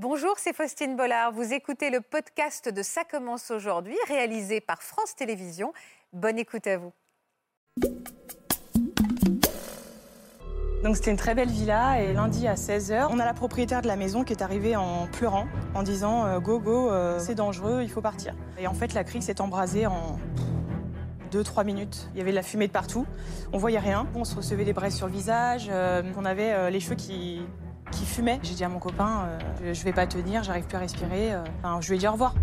Bonjour, c'est Faustine Bollard. Vous écoutez le podcast de Ça commence aujourd'hui, réalisé par France Télévisions. Bonne écoute à vous. Donc c'était une très belle villa et lundi à 16h, on a la propriétaire de la maison qui est arrivée en pleurant, en disant euh, go go, euh, c'est dangereux, il faut partir. Et en fait la crique s'est embrasée en 2-3 minutes. Il y avait de la fumée de partout, on voyait rien. On se recevait des braises sur le visage, euh, on avait les cheveux qui, qui fumaient. J'ai dit à mon copain, je vais pas tenir, j'arrive plus à respirer. Enfin, je lui ai dit au revoir.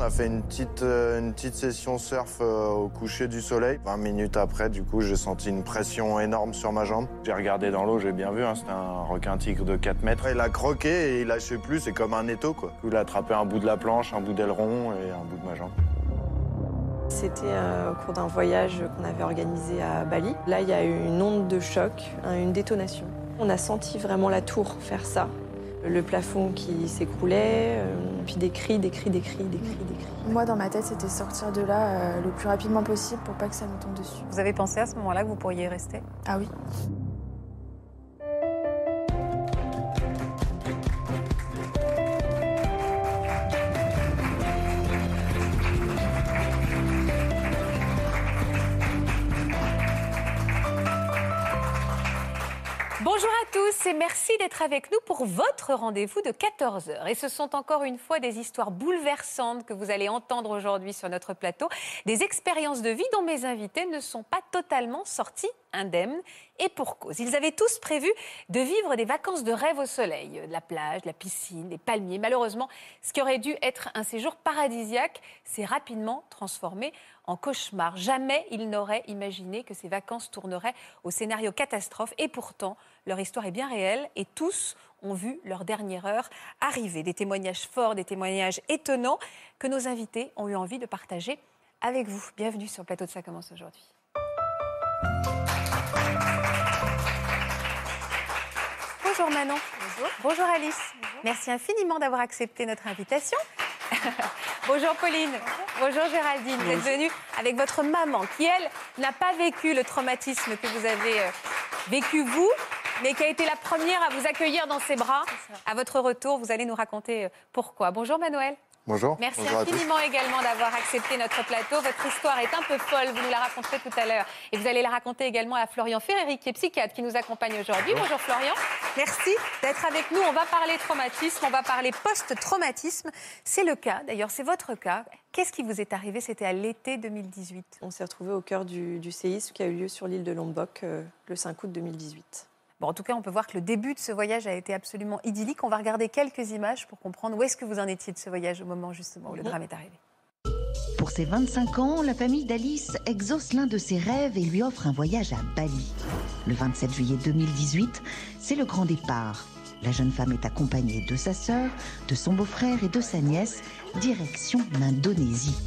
On a fait une petite, euh, une petite session surf euh, au coucher du soleil. 20 minutes après, du coup, j'ai senti une pression énorme sur ma jambe. J'ai regardé dans l'eau, j'ai bien vu, hein, c'était un requin tigre de 4 mètres. Il a croqué et il lâchait plus, c'est comme un étau, quoi. Il a attrapé un bout de la planche, un bout d'aileron et un bout de ma jambe. C'était euh, au cours d'un voyage qu'on avait organisé à Bali. Là, il y a eu une onde de choc, une détonation. On a senti vraiment la tour faire ça le plafond qui s'écroulait, euh, puis des cris, des cris, des cris, des cris, des cris. Moi, dans ma tête, c'était sortir de là euh, le plus rapidement possible pour pas que ça me tombe dessus. Vous avez pensé à ce moment-là que vous pourriez rester? Ah oui. Bonjour à tous et merci d'être avec nous pour votre rendez-vous de 14h. Et ce sont encore une fois des histoires bouleversantes que vous allez entendre aujourd'hui sur notre plateau, des expériences de vie dont mes invités ne sont pas totalement sortis indemnes et pour cause. Ils avaient tous prévu de vivre des vacances de rêve au soleil, de la plage, de la piscine, des palmiers. Malheureusement, ce qui aurait dû être un séjour paradisiaque s'est rapidement transformé en cauchemar. Jamais ils n'auraient imaginé que ces vacances tourneraient au scénario catastrophe et pourtant, leur histoire est bien réelle et tous ont vu leur dernière heure arriver. Des témoignages forts, des témoignages étonnants que nos invités ont eu envie de partager avec vous. Bienvenue sur le plateau de Ça commence aujourd'hui. Bonjour Manon. Bonjour. Bonjour Alice. Merci infiniment d'avoir accepté notre invitation. Bonjour Pauline. Bonjour. Géraldine. Vous êtes venue avec votre maman qui, elle, n'a pas vécu le traumatisme que vous avez euh, vécu vous, mais qui a été la première à vous accueillir dans ses bras. À votre retour, vous allez nous raconter euh, pourquoi. Bonjour Manuel. Bonjour. Merci Bonjour infiniment également d'avoir accepté notre plateau. Votre histoire est un peu folle, vous nous la raconterez tout à l'heure. Et vous allez la raconter également à Florian Ferreri, qui est psychiatre, qui nous accompagne aujourd'hui. Bonjour Florian. Merci d'être avec nous. On va parler traumatisme, on va parler post-traumatisme. C'est le cas, d'ailleurs, c'est votre cas. Qu'est-ce qui vous est arrivé? C'était à l'été 2018. On s'est retrouvé au cœur du, du séisme qui a eu lieu sur l'île de Lombok euh, le 5 août 2018. Bon, en tout cas, on peut voir que le début de ce voyage a été absolument idyllique. On va regarder quelques images pour comprendre où est-ce que vous en étiez de ce voyage au moment justement où le drame est arrivé. Pour ses 25 ans, la famille d'Alice exauce l'un de ses rêves et lui offre un voyage à Bali. Le 27 juillet 2018, c'est le grand départ. La jeune femme est accompagnée de sa sœur, de son beau-frère et de sa nièce, direction l'Indonésie.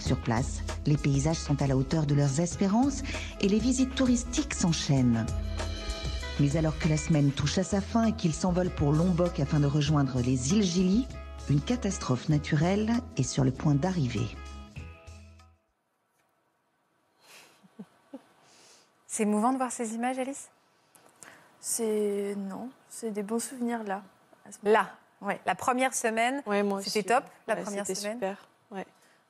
Sur place, les paysages sont à la hauteur de leurs espérances et les visites touristiques s'enchaînent. Mais alors que la semaine touche à sa fin et qu'ils s'envolent pour Lombok afin de rejoindre les îles Gili, une catastrophe naturelle est sur le point d'arriver. C'est émouvant de voir ces images, Alice? C'est. Non, c'est des bons souvenirs là. Là, Ouais. la première semaine, Ouais, c'était top, la Ouais, première c'était semaine. super.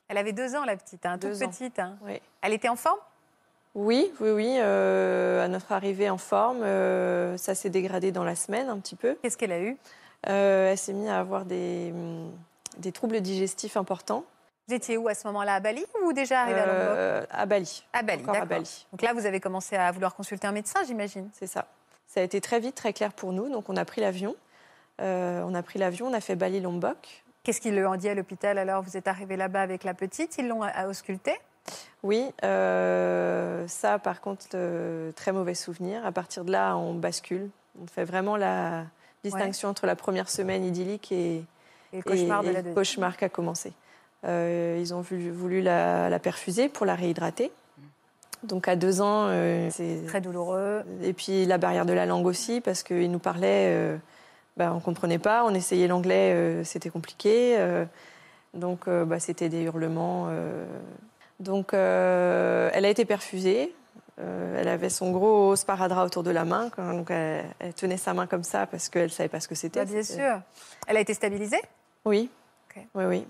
Elle avait deux ans, la petite, hein, toute ans. petite. hein. Ouais. Elle était en forme? Oui, oui, oui. euh, à notre arrivée en forme, euh, ça s'est dégradé dans la semaine un petit peu. Qu'est-ce qu'elle a eu? Euh, elle s'est mise à avoir des, hum, des troubles digestifs importants. Vous étiez où à ce moment-là À Bali ou déjà arrivée à Lombok à Bali. À Bali, d'accord. Bali. Donc là, vous avez commencé à vouloir consulter un médecin, j'imagine. C'est ça. Ça a été très vite, très clair pour nous. Donc on a pris l'avion. On a pris l'avion, on a fait Bali-Lombok. Qu'est-ce qu'ils lui ont dit à l'hôpital alors Vous êtes arrivé là-bas avec la petite, ils l'ont auscultée Oui, euh, ça par contre, euh, très mauvais souvenir. À partir de là, on bascule. On fait vraiment la distinction entre la première semaine idyllique et, Et le cauchemar et- de et la le deuxième. cauchemar qui a commencé. Euh, ils ont voulu, voulu la, la perfuser pour la réhydrater. Donc à deux ans, c'est Très douloureux. Et puis la barrière de la langue aussi, parce qu'il nous parlait, euh, bah, on ne comprenait pas, on essayait l'anglais, euh, c'était compliqué. euh, donc euh, bah, c'était des hurlements. Donc elle a été perfusée. Elle avait son gros sparadrap autour de la main, donc elle, elle tenait sa main comme ça parce qu'elle savait pas ce que c'était. Bah, bien sûr. Elle a été stabilisée? Oui. Oui, oui.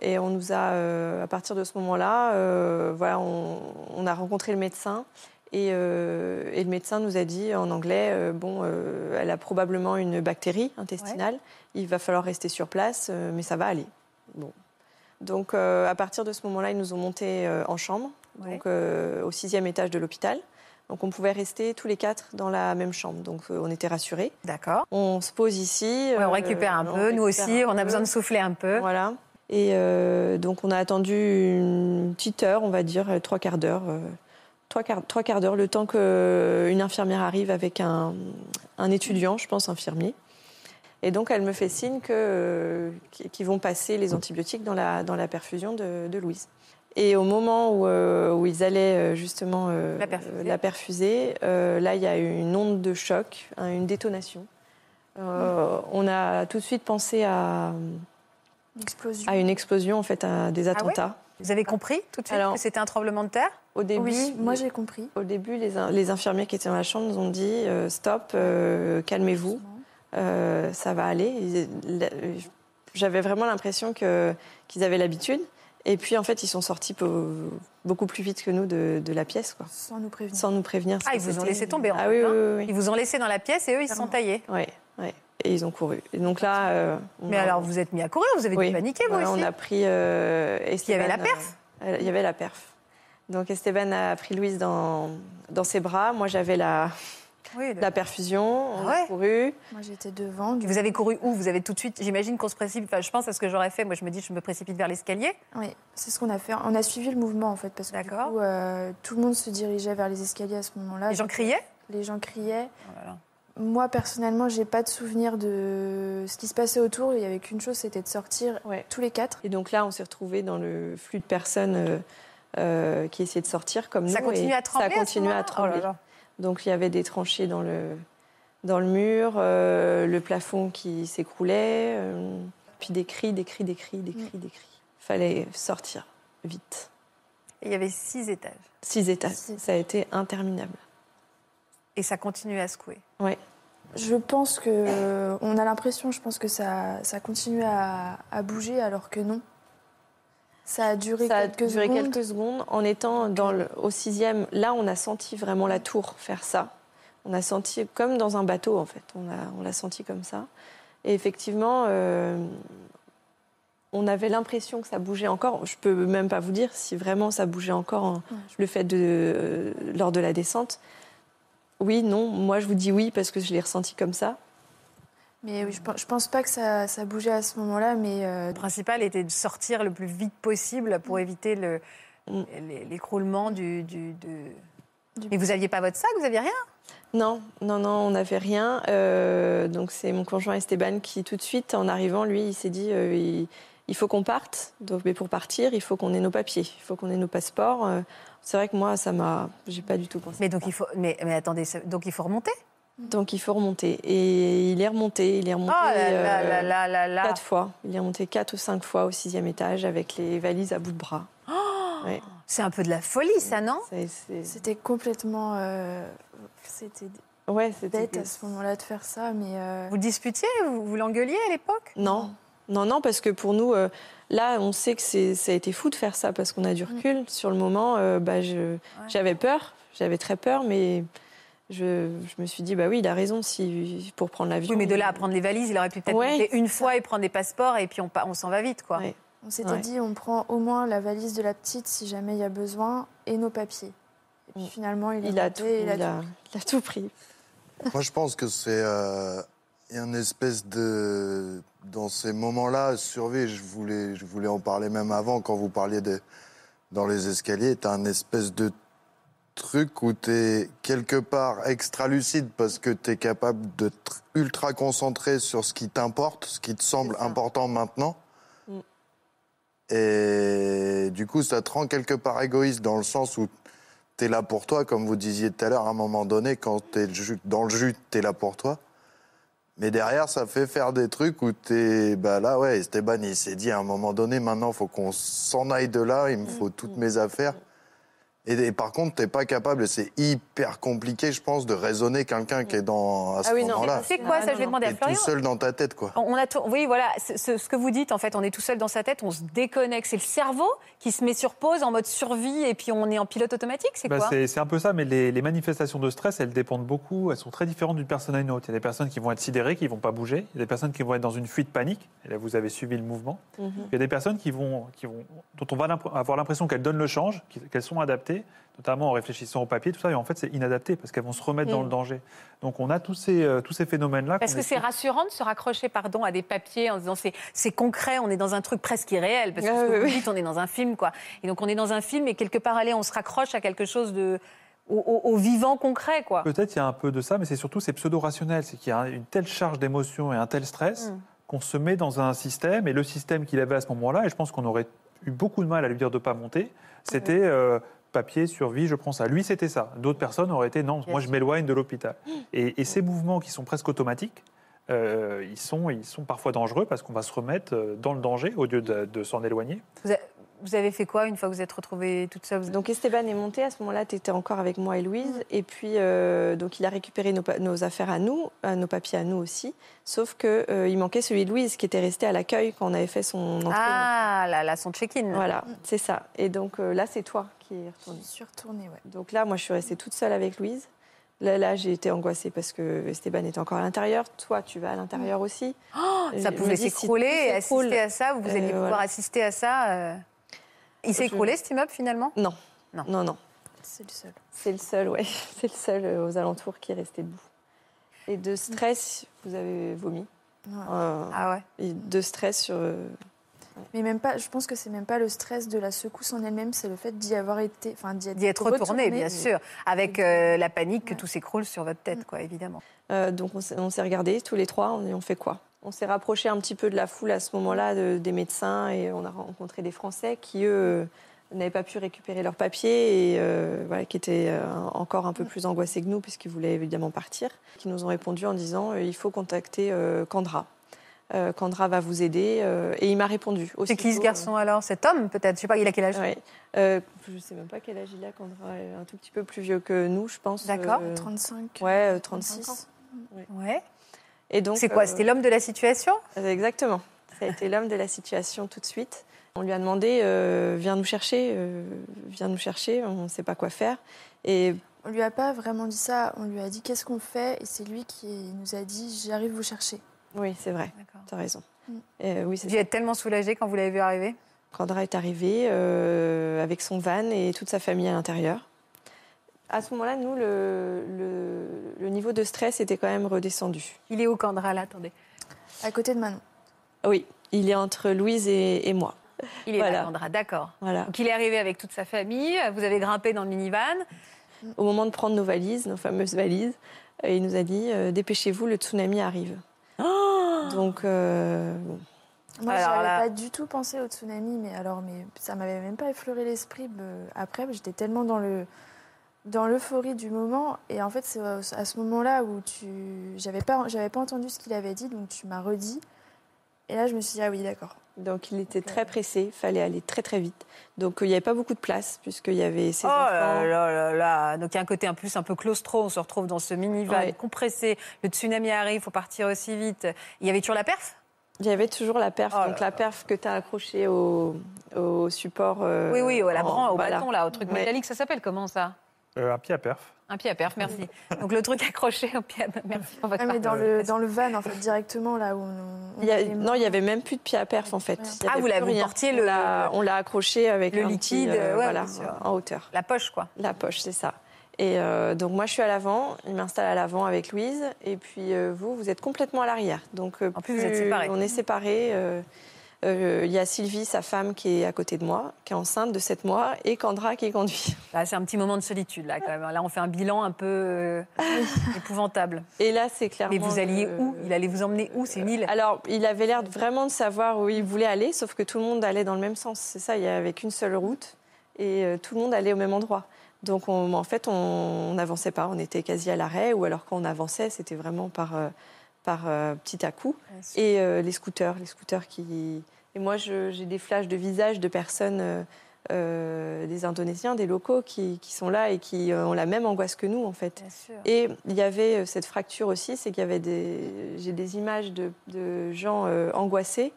Et on nous a, à partir de ce moment-là, voilà, on, on a rencontré le médecin. Et, euh, et le médecin nous a dit en anglais, euh, bon, euh, elle a probablement une bactérie intestinale. Il va falloir rester sur place, mais ça va aller. Bon. Donc, à partir de ce moment-là, ils nous ont montés en chambre, Ouais. donc au sixième étage de l'hôpital. Donc, on pouvait rester tous les quatre dans la même chambre. Donc, on était rassurés. D'accord. On se pose ici. Ouais, on récupère un peu, nous aussi, on a peu. besoin de souffler un peu. Voilà. Et donc, on a attendu une petite heure, on va dire, trois quarts d'heure. Euh, trois, quarts, trois quarts d'heure, le temps qu'une infirmière arrive avec un, un étudiant, je pense, infirmier. Et donc, elle me fait signe que, euh, qu'ils vont passer les antibiotiques dans la, dans la perfusion de, de Louise. Et au moment où, euh, où ils allaient euh, justement euh, La perfuser. euh, la perfuser, euh, là, il y a eu une onde de choc, hein, une détonation. Euh, On a tout de suite pensé à, Une explosion. à une explosion, en fait, à des ouais attentats. Vous avez compris tout de suite Alors- que c'était un tremblement de terre Au début, oui, moi j'ai compris. au début les, les infirmiers qui étaient dans la chambre nous ont dit euh, stop, euh, calmez-vous, euh, ça va aller. J'avais vraiment l'impression qu'ils avaient l'habitude. Et puis, en fait, ils sont sortis beaucoup plus vite que nous de, de la pièce, quoi, Sans nous prévenir. sans nous prévenir. Ah, ils vous ont laissé tomber, en Ah fait, oui, hein. oui, oui. Ils vous ont laissé dans la pièce et eux, ils se sont taillés. oui. Ouais. Et ils ont couru. Et donc là. Mais a- alors, vous êtes mis à courir, vous avez oui. dû paniquer, vous aussi On a pris. euh, y avait la perf Il y avait la perf. Donc Esteban a pris Louise dans, dans ses bras. Moi, j'avais la, Oui, le- la perfusion. On ouais a couru. Moi j'étais devant. du Vous avez couru où? Vous avez tout de suite, j'imagine qu'on se précipite, enfin je pense à ce que j'aurais fait, moi je me dis je me précipite vers l'escalier. Oui, c'est ce qu'on a fait. On a suivi le mouvement en fait parce que du D'accord. coup, euh, tout le monde se dirigeait vers les escaliers à ce moment-là. Les gens criaient? Les gens criaient. Oh là là. Moi personnellement, j'ai pas de souvenir de ce qui se passait autour. Il y avait qu'une chose, c'était de sortir Ouais. tous les quatre. Et donc là, on s'est retrouvés dans le flux de personnes euh, euh, qui essayaient de sortir comme Ça nous. continue et à trembler Ça ce à Oh là trembler. là. Donc il y avait des tranchées dans le, dans le mur, euh, le plafond qui s'écroulait, euh, puis des cris, des cris, des cris, des cris, des cris. Fallait sortir vite. Et il y avait six étages. Six étages. Six. Ça a été interminable. Et ça continue à secouer. Ouais. Je pense que on a l'impression, je pense que ça, ça continue à, à bouger alors que non. Ça a duré Ça a quelques duré secondes. quelques secondes. En étant dans le, au sixième, là, on a senti vraiment la tour faire ça. On a senti comme dans un bateau, en fait. On l'a on senti comme ça. Et effectivement, euh, on avait l'impression que ça bougeait encore. Je peux même pas vous dire si vraiment ça bougeait encore Ouais, le fait de euh, lors de la descente. Oui, non. Moi, je vous dis oui parce que je l'ai ressenti comme ça. Mais oui, je, pense- pas que ça, ça bougeait à ce moment-là, mais euh, Le principal était de sortir le plus vite possible pour éviter Mm. l'é- l'écroulement du, du- Mais vous aviez pas votre sac, vous aviez rien? Non, non, non, on n'avait rien. Euh, donc c'est mon conjoint Esteban qui, tout de suite, en arrivant, lui, il s'est dit, euh, il, il faut qu'on parte. Donc, mais pour partir, il faut qu'on ait nos papiers, il faut qu'on ait nos passeports. C'est vrai que moi, ça m'a, j'ai pas du tout pensé. Mais donc il faut, mais, mais attendez, donc il faut remonter? Donc il faut remonter. Et il est remonté, il est Oh remonté là là euh, là là là là. quatre fois. Il est remonté quatre ou cinq fois au sixième étage avec les valises à bout de bras. Ouais. C'est un peu de la folie, ça, non c'était complètement. euh, c'était ouais, c'était bête à ce moment-là de faire ça, mais euh, Vous le disputiez Vous, vous l'engueuliez à l'époque? Non, non, non, parce que pour nous, euh, là, on sait que c'est, ça a été fou de faire ça parce qu'on a du recul. Sur le moment, euh, bah, je, j'avais peur, j'avais très peur, mais je, je me suis dit, bah oui, il a raison si, pour prendre l'avion. Oui, mais de là à prendre les valises, il aurait pu peut-être Ouais, une fois et prendre des passeports et puis on, s'en va vite, quoi. Ouais. on s'était Ouais. dit on prend au moins la valise de la petite si jamais il y a besoin et nos papiers. Et puis finalement, il, a, tout, et il, a, il a tout pris. Moi, je pense que c'est euh, il y a une espèce de dans ces moments-là, survie. Je voulais, je voulais en parler même avant quand vous parliez de dans les escaliers. T'as un espèce de truc où t'es quelque part extra lucide parce que t'es capable d'être ultra concentré sur ce qui t'importe, ce qui te semble important maintenant. Mm. Et du coup, ça te rend quelque part égoïste dans le sens où t'es là pour toi, comme vous disiez tout à l'heure, à un moment donné, quand le jus- dans le jus, t'es là pour toi. Mais derrière, ça fait faire des trucs où t'es. Bah là, ouais, Esteban, il s'est dit à un moment donné, maintenant, faut qu'on s'en aille de là, il me faut toutes mes affaires. Et, et par contre, t'es pas capable, et c'est hyper compliqué, je pense, de raisonner quelqu'un qui est dans à ce Ah oui, non. moment-là. C'est quoi Ah, ça non, Je vais demander à T'es tout Florian. seul dans ta tête, quoi. On a tout- oui, voilà, ce, que vous dites, en fait, on est tout seul dans sa tête, on se déconnecte. C'est le cerveau qui se met sur pause en mode survie et puis on est en pilote automatique, c'est Bah, quoi? c'est un peu ça, mais les, les manifestations de stress, elles dépendent beaucoup, elles sont très différentes d'une personne à une autre. Il y a des personnes qui vont être sidérées, qui ne vont pas bouger. Il y a des personnes qui vont être dans une fuite panique. Et là, vous avez suivi le mouvement. Mhm. Il y a des personnes qui vont, qui vont, dont on va avoir l'impression qu'elles donnent le change, qu'elles sont adaptées, notamment en réfléchissant au papier, tout ça. Et en fait, c'est inadapté parce qu'elles vont se remettre dans Mm. le danger. Donc, on a tous ces, euh, tous ces phénomènes-là. Parce qu'on que c'est rassurant de se raccrocher pardon, à des papiers en se disant c'est, concret, on est dans un truc presque irréel. Parce que ce que oui, vous oui. dites, on est dans un film. quoi. Et donc on est dans un film et quelque part, allez, on se raccroche à quelque chose de. au, au- au vivant concret. quoi. Peut-être il y a un peu de ça, mais c'est surtout c'est pseudo-rationnel. C'est qu'il y a une telle charge d'émotion et un tel stress Mm. qu'on se met dans un système. Et le système qu'il avait à ce moment-là, et je pense qu'on aurait eu beaucoup de mal à lui dire de ne pas monter, c'était euh, papier, survie, je prends ça. Lui, c'était ça. D'autres personnes auraient été non, moi je m'éloigne de l'hôpital. Et, et ces mouvements qui sont presque automatiques, euh, ils, sont, ils sont parfois dangereux parce qu'on va se remettre euh, dans le danger au lieu de, de s'en éloigner. Vous, vous avez fait quoi une fois que vous êtes retrouvée toute seule? Vous- Donc Esteban est monté, à ce moment-là, tu étais encore avec moi et Louise. Et puis, euh, donc il a récupéré nos, affaires à nous, euh, nos papiers à nous aussi. Sauf qu'il il manquait celui de Louise qui était resté à l'accueil quand on avait fait son entrée. Ah, là, là, son check-in. Voilà, c'est ça. Et donc euh, là, c'est toi qui es Je retourné. suis retournée, ouais. Donc là, moi, je suis restée toute seule avec Louise. Là, là j'ai été angoissée parce que Esteban était encore à l'intérieur. Toi, tu vas à l'intérieur aussi. Ça Je me pouvait si s'écrouler s'écroule, assister à ça. Vous euh, alliez pouvoir voilà. assister à ça. Il s'est écroulé cet immeuble finalement? Non. Non. non, non. C'est le seul. C'est le seul, ouais. C'est le seul euh, aux alentours qui est resté debout. Et de stress, vous avez vomi. Ouais. Euh, Ah ouais. et de stress sur. euh, Mais même pas, je pense que c'est même pas le stress de la secousse en elle-même, c'est le fait d'y avoir été, enfin d'y être, retourné, bien sûr, avec euh, la panique que Ouais. tout s'écroule sur votre tête, quoi, évidemment. euh, donc on s'est on s'est regardés tous les trois, on, on fait quoi? On s'est rapproché un petit peu de la foule à ce moment-là, de- des médecins, et on a rencontré des Français qui, eux, euh, n'avaient pas pu récupérer leurs papiers et euh, voilà, qui étaient euh, encore un peu plus angoissés que nous, puisqu'ils voulaient évidemment partir, qui nous ont répondu en disant euh, il faut contacter euh, Candra. Euh, Candra va vous aider. euh, et il m'a répondu. C'est qui ce garçon alors? Cet homme, peut-être? Je sais pas, il a quel âge? Ouais. Euh, je ne sais même pas quel âge il a, Candra est un tout petit peu plus vieux que nous, je pense. D'accord. Euh, 35. ouais, euh, 35 ans. 36. Ouais. Et donc, C'est quoi euh, C'était l'homme de la situation? Exactement. Ça a été l'homme de la situation tout de suite. On lui a demandé euh, viens nous chercher, euh, viens nous chercher, on ne sait pas quoi faire. Et On lui a pas vraiment dit ça, on lui a dit qu'est-ce qu'on fait? Et c'est lui qui nous a dit j'arrive vous chercher. oui, c'est vrai, tu as raison. Mm. Euh, oui, c'est Vous êtes tellement soulagé quand vous l'avez vu arriver? Candra est arrivé euh, avec son van et toute sa famille à l'intérieur. À ce moment-là, nous, le, le- le niveau de stress était quand même redescendu. Il est où, Candra, là Attendez. À côté de Manon. Oui, il est entre Louise et, et moi. Il est Voilà. là, Candra, d'accord. Voilà. Donc il est arrivé avec toute sa famille, vous avez grimpé dans le minivan. Au moment de prendre nos valises, nos fameuses valises, il nous a dit euh, dépêchez-vous, le tsunami arrive. Donc, euh, bon. Moi, j'avais là- pas du tout pensé au tsunami, mais alors, mais ça m'avait même pas effleuré l'esprit. Après, j'étais tellement dans le dans l'euphorie du moment, et en fait, c'est à ce moment-là où tu, j'avais pas, j'avais pas entendu ce qu'il avait dit, donc tu m'as redit, et là, je me suis dit ah oui, d'accord. donc il était très pressé, il fallait aller très très vite. Donc euh, il n'y avait pas beaucoup de place puisqu'il y avait ses oh enfants. là là là là Donc il y a un côté en plus un peu claustro, on se retrouve dans ce minivan Ouais. compressé, le tsunami arrive, il faut partir aussi vite. Il y avait toujours la perf? Il y avait toujours la perf, Oh donc la perf que tu as accrochée au, au support. euh, Oui, oui, à la en- bran- au voilà. bâton, là, au truc Ouais. métallique, ça s'appelle comment ça? Euh, un pied à perf. Un pied à perf, merci. Donc le truc accroché au pied à merci. On va Ah, mais dans le dans le van, en fait, directement là où on. on Il y a- non, il n'y avait même plus de pied à perf en fait. Il Ah, vous l'avez- On le- l'a- On l'a accroché avec Le un liquide, petit, euh, ouais, voilà, en hauteur. La poche, quoi. La poche, c'est ça. Et euh, donc moi, je suis à l'avant, il m'installe à l'avant avec Louise, et puis euh, vous, vous êtes complètement à l'arrière. Donc euh, En plus, vous êtes séparés. On est séparés. Euh, euh, Il y a Sylvie, sa femme, qui est à côté de moi, qui est enceinte de 7 mois, et Candra qui conduit. Là, c'est un petit moment de solitude, là, quand même. Là, on fait un bilan un peu euh, épouvantable. Et là, c'est clairement. Mais vous alliez où? Il allait vous emmener où? C'est une île Alors, il avait l'air vraiment de savoir où il voulait aller, sauf que tout le monde allait dans le même sens. C'est ça, il y avait qu'une seule route, et euh, tout le monde allait au même endroit. Donc, on- en fait, on n'avançait pas, on était quasi à l'arrêt, ou alors quand on avançait, c'était vraiment par, par euh, petit à coup. Et euh, les scooters, les scooters qui. Et moi, j'ai des flashs de visages de personnes euh, euh, des Indonésiens, des locaux qui, qui sont là et qui euh, ont la même angoisse que nous, en fait. Bien sûr. Et il y avait cette fracture aussi, c'est qu'il y avait des, j'ai des images de, de gens euh, angoissés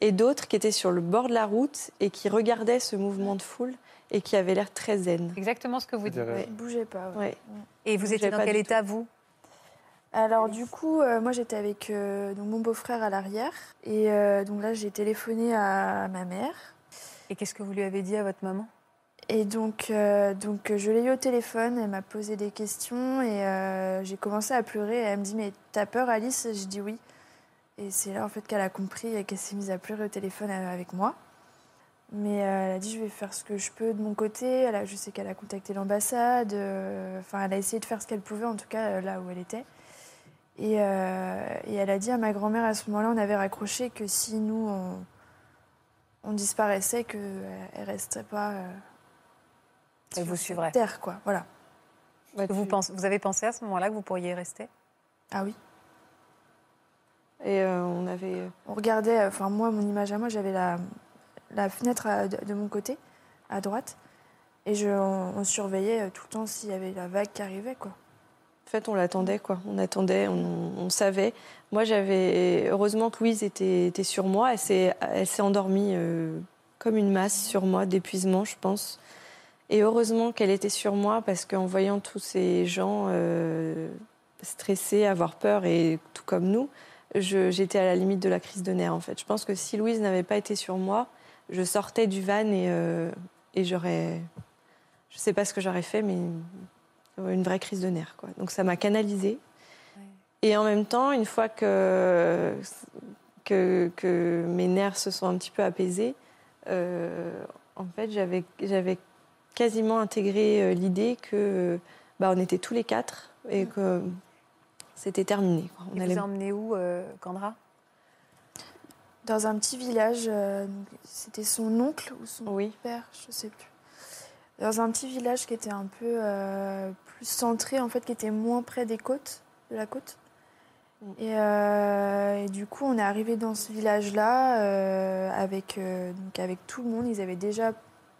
et d'autres qui étaient sur le bord de la route et qui regardaient ce mouvement de foule et qui avaient l'air très zen. Exactement ce que vous dites. Ne bougez pas. ouais. Ouais. Et vous étiez dans quel état, vous? Alors du coup, euh, moi j'étais avec euh, donc, mon beau-frère à l'arrière. Et euh, donc là, j'ai téléphoné à ma mère. Et qu'est-ce que vous lui avez dit à votre maman? Et donc, donc je l'ai eu au téléphone, elle m'a posé des questions et j'ai commencé à pleurer. Elle me dit Mais t'as peur, Alice? J'ai dit oui. Et c'est là en fait qu'elle a compris et qu'elle s'est mise à pleurer au téléphone avec moi. Mais elle a dit Je vais faire ce que je peux de mon côté. Elle a- je sais qu'elle a contacté l'ambassade. Enfin, elle a essayé de faire ce qu'elle pouvait, en tout cas là où elle était. Et, euh, et elle a dit à ma grand-mère à ce moment-là, on avait raccroché que si nous on, on disparaissait, qu'elle ne resterait pas. euh, Elle sur vous suivrait. Terre, quoi. Voilà. Vous, pensez, vous avez pensé à ce moment-là que vous pourriez rester? Ah oui. Et euh, on avait. On regardait, euh, enfin moi, mon image à moi, j'avais la, la fenêtre à- de, de mon côté, à droite, et je, on, on surveillait euh, tout le temps s'il y avait la vague qui arrivait, quoi. En fait, on l'attendait, quoi. On attendait, on, savait. Moi, j'avais. Heureusement que Louise était, sur moi. Elle s'est, endormie euh, comme une masse sur moi, d'épuisement, je pense. Et heureusement qu'elle était sur moi, parce qu'en voyant tous ces gens euh, stressés, avoir peur, et tout comme nous, j'étais à la limite de la crise de nerfs, en fait. Je pense que si Louise n'avait pas été sur moi, je sortais du van et, euh, et j'aurais. Je sais pas ce que j'aurais fait, mais une vraie crise de nerfs. Quoi. Donc ça m'a canalisée. Et en même temps, une fois que, que, que mes nerfs se sont un petit peu apaisés, euh, en fait, j'avais, j'avais quasiment intégré euh, l'idée que bah, on était tous les quatre et que c'était terminé. quoi. On Il allait- vous a emmené où, euh, Candra? Dans un petit village, euh, c'était son oncle ou son Oui. père, je sais plus. Dans un petit village qui était un peu euh, plus centré, en fait, qui était moins près des côtes, de la côte. Mm. Et, euh, et du coup, on est arrivé dans ce village-là euh, avec, donc avec tout le monde. Ils avaient déjà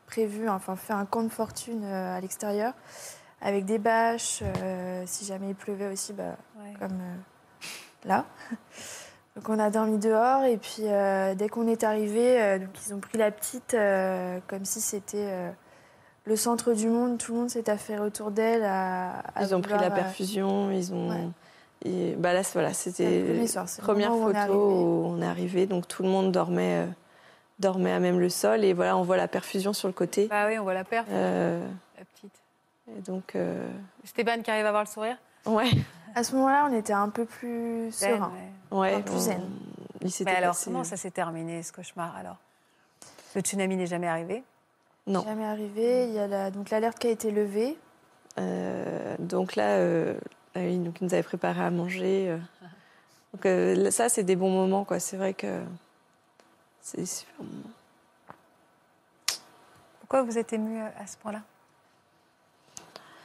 prévu, enfin fait un camp de fortune à l'extérieur, avec des bâches. si jamais il pleuvait aussi, bah, comme là. Donc on a dormi dehors et puis dès qu'on est arrivé, donc ils ont pris la petite comme si c'était le centre du monde. Tout le monde s'est affairé autour d'elle. à- à Ils ont pris la euh, perfusion, ils ont. ouais. et, bah là, voilà, c'était le première où on photo où on est arrivé, donc tout le monde dormait, euh, dormait à même le sol, et voilà, on voit la perfusion sur le côté. Bah oui, on voit la perf, Euh, la petite. et donc, euh, Stéban qui arrive à avoir le sourire? Ouais, À ce moment-là, on était un peu plus serein. ouais. ouais, Enfin, plus on- zen. il Mais alors, passé- comment ça s'est terminé, ce cauchemar, alors? Le tsunami n'est jamais arrivé? Non. Jamais arrivé. Il y a la- donc l'alerte qui a été levée. Euh, donc là, euh, euh, il nous- avait préparé à manger. euh. Donc euh, ça, c'est des bons moments, quoi. C'est vrai que c'est des super moments. Pourquoi vous êtes ému à ce point-là?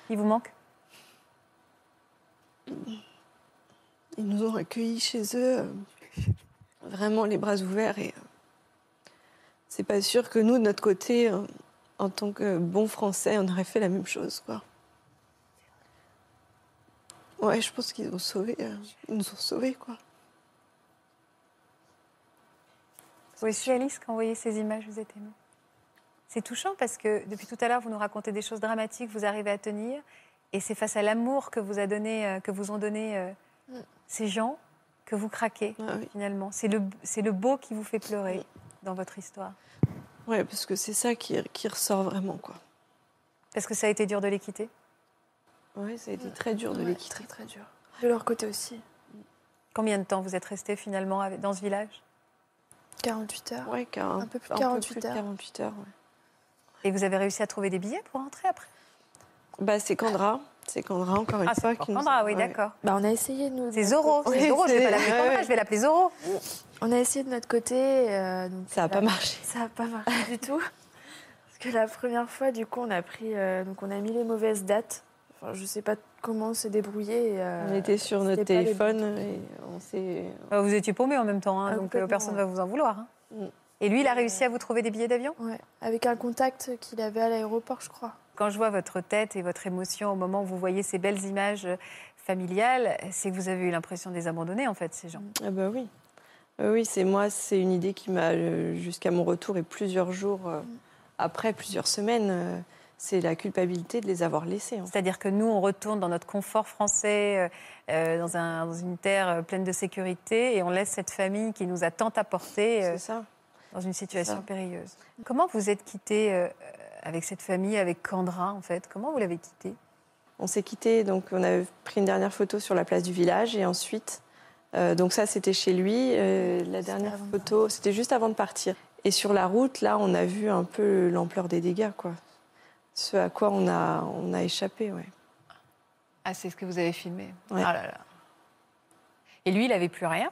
Il vous manque? Ils nous ont accueillis chez eux, vraiment les bras ouverts. Et c'est pas sûr que nous, de notre côté, en tant que bons Français, on aurait fait la même chose, quoi. Ouais, je pense qu'ils ont sauvé, euh, ils nous ont sauvés, quoi. Vous aussi, Alice, quand vous voyez ces images, vous êtes émue C'est touchant parce que depuis tout à l'heure, vous nous racontez des choses dramatiques, vous arrivez à tenir. Et c'est face à l'amour que vous, a donné, euh, que vous ont donné euh, Mm. ces gens que vous craquez, Ah oui. finalement. C'est le, c'est le beau qui vous fait pleurer dans votre histoire. Ouais, parce que c'est ça qui, qui ressort vraiment, quoi. Parce que ça a été dur de les quitter? Ouais, ça a été très dur de Ouais, les quitter. Très très dur. De leur côté aussi. Combien de temps vous êtes resté finalement dans ce village? 48 heures. Ouais, car- Un peu plus de un 48 plus heures. 48 heures, ouais. Et vous avez réussi à trouver des billets pour rentrer après? Bah, c'est Candra. C'est Candra, encore une Ah, fois. nous- Candra, oui, ouais. d'accord. Bah, on a essayé de nous. C'est Zoro, c'est Oui, Zoro, je vais pas l'appeler je vais l'appeler Zoro. On a essayé de notre côté. euh, donc Ça n'a pas marché. Ça n'a pas marché du tout. Parce que la première fois, du coup, on a pris, euh, donc on a mis les mauvaises dates. Enfin, je sais pas comment on s'est débrouillé. et, euh, On était sur notre téléphone et on s'est. Bah, Vous étiez paumé en même temps, hein, Ah, donc personne ne ouais. va vous en vouloir. hein. Et lui, il a réussi à vous trouver des billets d'avion? Ouais, avec un contact qu'il avait à l'aéroport, je crois. Quand je vois votre tête et votre émotion au moment où vous voyez ces belles images euh, familiales, c'est que vous avez eu l'impression de les abandonner, en fait, ces gens. Ah bah oui. Euh, Oui, c'est moi, c'est une idée qui m'a, euh, jusqu'à mon retour et plusieurs jours après, plusieurs semaines, c'est la culpabilité de les avoir laissés. C'est-à-dire que nous, on retourne dans notre confort français, euh, dans, un- dans une terre pleine de sécurité, et on laisse cette famille qui nous a tant apporté euh, ça. dans une situation périlleuse. Comment vous êtes quitté euh, avec cette famille, avec Candra, en fait Comment vous l'avez quitté On s'est quitté, donc on avait pris une dernière photo sur la place du village et ensuite, euh, donc ça c'était chez lui. euh, la dernière de photo, c'était juste avant de partir. Et sur la route, là, on a vu un peu l'ampleur des dégâts, quoi. Ce à quoi on a, on a échappé, ouais. Ah, c'est ce que vous avez filmé Ouais. Ah là là. Et lui, il n'avait plus rien?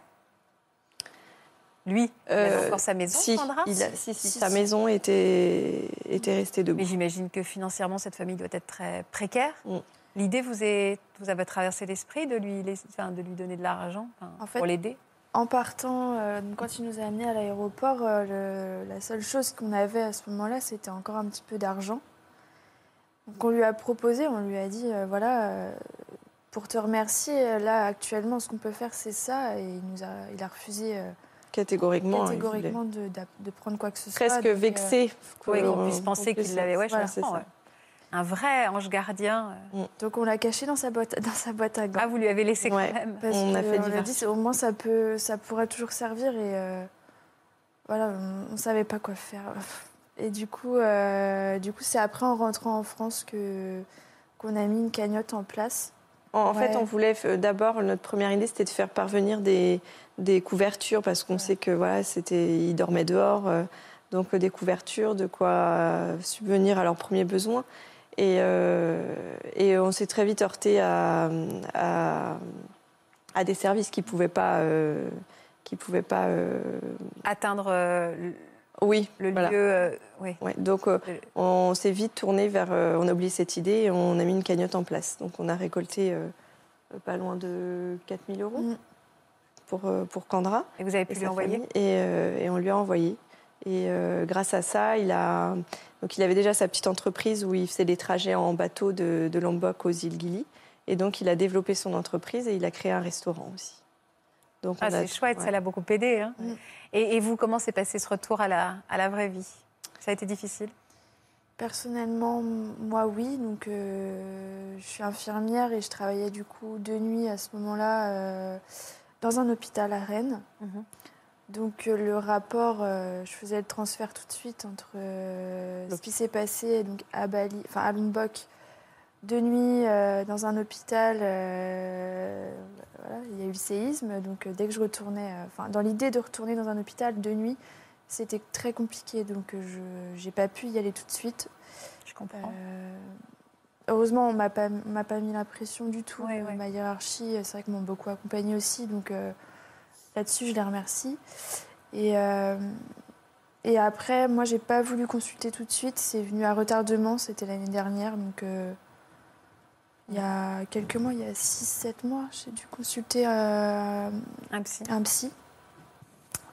Lui, il avait Euh, encore sa maison, Si, Candra il a- si, si, Si, sa si. maison était, était restée debout. Mais j'imagine que financièrement, cette famille doit être très précaire. Mm. L'idée vous, est, vous avez traversé l'esprit de lui, laisser- enfin, de lui donner de l'argent enfin, En fait, pour l'aider? En partant, euh, quand il nous a amenés à l'aéroport, euh, la seule chose qu'on avait à ce moment-là, c'était encore un petit peu d'argent. Donc on lui a proposé, on lui a dit, euh, voilà, euh, pour te remercier, là actuellement, ce qu'on peut faire, c'est ça. Et il, nous a, il a refusé euh, Catégoriquement. catégoriquement de, prendre quoi que ce soit. Presque euh, vexé. Oui, qu'on puisse penser qu'il l'avait. Ouais, je Voilà, c'est comprends, ouais. Un vrai ange gardien. euh. donc on l'a caché dans sa boîte, dans sa boîte à gants. Ah, vous lui avez laissé Ouais. quand même. Parce On a fait on a dit, au moins ça peut, ça pourrait toujours servir et euh, voilà, on, on savait pas quoi faire. Et du coup, euh, du coup, c'est après en rentrant en France que qu'on a mis une cagnotte en place. En, fait, on voulait d'abord notre première idée, c'était de faire parvenir des, des couvertures parce qu'on sait que voilà, c'était ils dormaient dehors, euh, donc euh, des couvertures, de quoi euh, subvenir à leurs premiers besoins. Et, euh, et on s'est très vite heurté à, à, à des services qui pouvaient pas, qui pouvaient pas. Atteindre oui, le voilà. lieu. euh. Ouais, donc euh, on s'est vite tourné vers, euh, on a oublié cette idée et on a mis une cagnotte en place. Donc on a récolté pas loin de 4000 euros Mm. pour, pour Candra Et vous avez pu lui envoyer. Et, et on lui a envoyé. Et grâce à ça, il a, donc il avait déjà sa petite entreprise où il faisait des trajets en bateau de, de Lombok aux îles Gili. Et donc il a développé son entreprise et il a créé un restaurant aussi. Donc Ah, c'est chouette, ouais. ça l'a beaucoup aidé. hein. Mm. Et, et vous, comment s'est passé ce retour à la, à la vraie vie? Ça a été difficile? Personnellement, moi oui. Donc, euh, je suis infirmière et je travaillais du coup de nuit à ce moment-là euh, dans un hôpital à Rennes. Mhm. Donc euh, le rapport, euh, je faisais le transfert tout de suite entre euh, ce qui s'est passé donc à Bali, enfin à Lombok, de nuit euh, dans un hôpital. euh, voilà, il y a eu le séisme, donc euh, dès que je retournais, enfin dans l'idée de retourner dans un hôpital de nuit, c'était très compliqué, donc je j'ai pas pu y aller tout de suite. Je comprends. Heureusement, on m'a pas, m'a pas mis la pression du tout. Ouais, ouais. Ma hiérarchie, c'est vrai qu'ils m'ont beaucoup accompagnée aussi, donc là-dessus, je les remercie. Et, et après, moi, j'ai pas voulu consulter tout de suite. C'est venu à retardement, c'était l'année dernière, donc euh, il y a quelques mois, il y a 6-7 mois, j'ai dû consulter euh, Un psy. un psy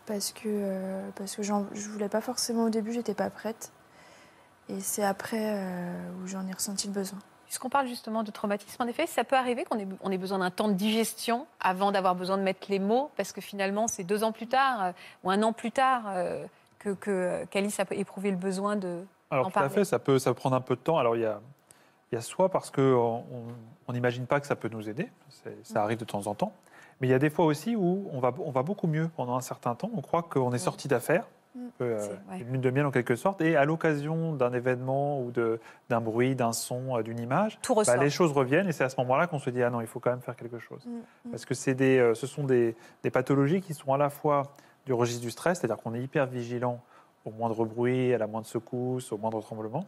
parce que, euh, parce que j'en- je voulais pas forcément au début, j'étais pas prête. Et c'est après euh, où j'en ai ressenti le besoin. Puisqu'on parle justement de traumatisme, en effet, ça peut arriver qu'on ait, on ait besoin d'un temps de digestion avant d'avoir besoin de mettre les mots, parce que finalement, c'est deux ans plus tard euh, ou un an plus tard euh, que, que qu'Alice a éprouvé le besoin de. Alors d'en tout à fait, ça peut, ça peut prendre un peu de temps. Alors il y a, il y a soit parce qu'on on n'imagine pas que ça peut nous aider, ça arrive de temps en temps, mais il y a des fois aussi où on va, on va beaucoup mieux pendant un certain temps. On croit qu'on est sorti d'affaires, Mm. un euh, ouais. une lune de miel en quelque sorte, et à l'occasion d'un événement ou d'un bruit, d'un son, euh, d'une image, Tout bah, les choses reviennent et c'est à ce moment-là qu'on se dit ah non, il faut quand même faire quelque chose. Mm, Parce que des, euh, ce sont des, des pathologies qui sont à la fois du registre du stress, c'est-à-dire qu'on est hyper vigilant au moindre bruit, à la moindre secousse, au moindre tremblement,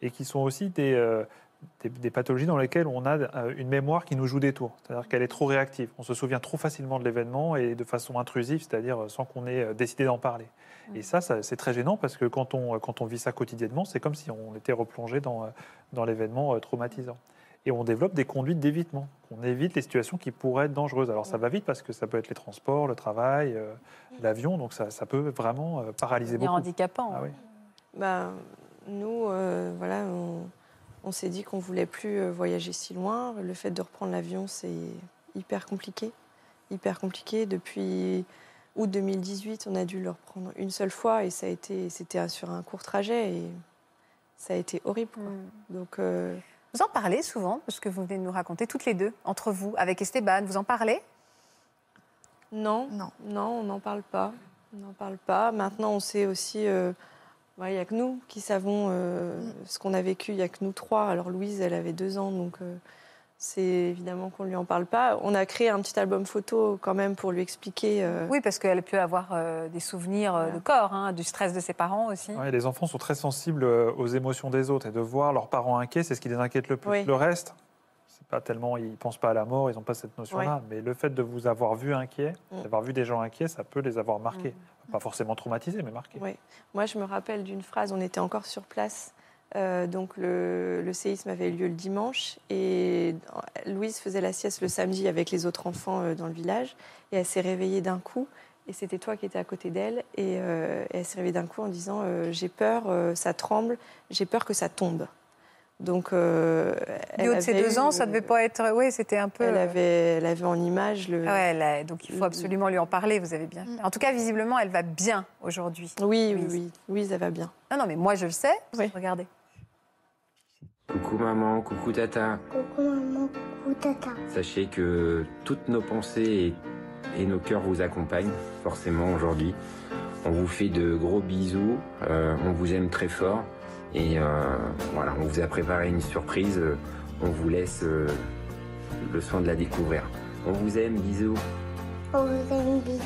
et qui sont aussi des, euh, des, des pathologies dans lesquelles on a euh, une mémoire qui nous joue des tours, c'est-à-dire qu'elle est trop réactive. On se souvient trop facilement de l'événement et de façon intrusive, c'est-à-dire sans qu'on ait euh, décidé d'en parler. Et ça, ça c'est très gênant parce que quand on, quand on vit ça quotidiennement, c'est comme si on était replongé dans, euh, dans l'événement euh, traumatisant. et on développe des conduites d'évitement. On évite les situations qui pourraient être dangereuses. Alors ça va vite parce que ça peut être les transports, le travail, euh, l'avion, donc ça, ça peut vraiment euh, paralyser beaucoup. handicapant. Ah oui. Bah, nous, euh, voilà, on, on s'est dit qu'on voulait plus euh, voyager si loin. Le fait de reprendre l'avion, c'est hyper compliqué. Hyper compliqué. Depuis août 2018, on a dû le reprendre une seule fois et ça a été, c'était sur un court trajet et ça a été horrible. quoi. Mm. Donc, euh, Vous en parlez souvent, parce que vous venez de nous raconter toutes les deux, entre vous, avec Esteban, vous en parlez? Non, Non. non, on n'en parle pas. On n'en parle pas. Maintenant, on sait aussi. euh, ouais, Il n'y a que nous qui savons euh, ce qu'on a vécu. Il n'y a que nous trois. Alors Louise, elle avait deux ans, donc euh, c'est évidemment qu'on ne lui en parle pas. On a créé un petit album photo quand même pour lui expliquer. euh, Oui, parce qu'elle peut avoir euh, des souvenirs de corps, hein, du stress de ses parents aussi. Ouais, les enfants sont très sensibles aux émotions des autres et de voir leurs parents inquiets, c'est ce qui les inquiète le plus. Oui. Le reste, pas tellement, ils pensent pas à la mort, ils n'ont pas cette notion-là. Mais le fait de vous avoir vu inquiet, Mm. d'avoir vu des gens inquiets, ça peut les avoir marqués. Mm. Pas forcément traumatisés, mais marqués. Ouais. Moi, je me rappelle d'une phrase, on était encore sur place. euh, donc, le, le séisme avait eu lieu le dimanche et Louise faisait la sieste le samedi avec les autres enfants euh, dans le village. Et elle s'est réveillée d'un coup. Et c'était toi qui étais à côté d'elle. Et, euh, et elle s'est réveillée d'un coup en disant euh, J'ai peur, euh, ça tremble, j'ai peur que ça tombe. Donc, euh, Du haut de ses deux eu, ans, ça euh, devait pas être. Oui, c'était un peu. Elle avait, elle avait en image le. Ouais, elle a- donc il faut absolument lui en parler, vous avez bien. En tout cas, visiblement, elle va bien aujourd'hui. Oui, oui, oui. Louise, elle va bien. Non, non, mais moi, je le sais. Oui. Regardez. Coucou maman, coucou tata. Coucou maman, coucou tata. Sachez que toutes nos pensées et, et nos cœurs vous accompagnent forcément aujourd'hui. On vous fait de gros bisous, euh, on vous aime très fort et euh, voilà, on vous a préparé une surprise. euh, On vous laisse euh, le soin de la découvrir. On vous aime, bisous. On vous aime bisous.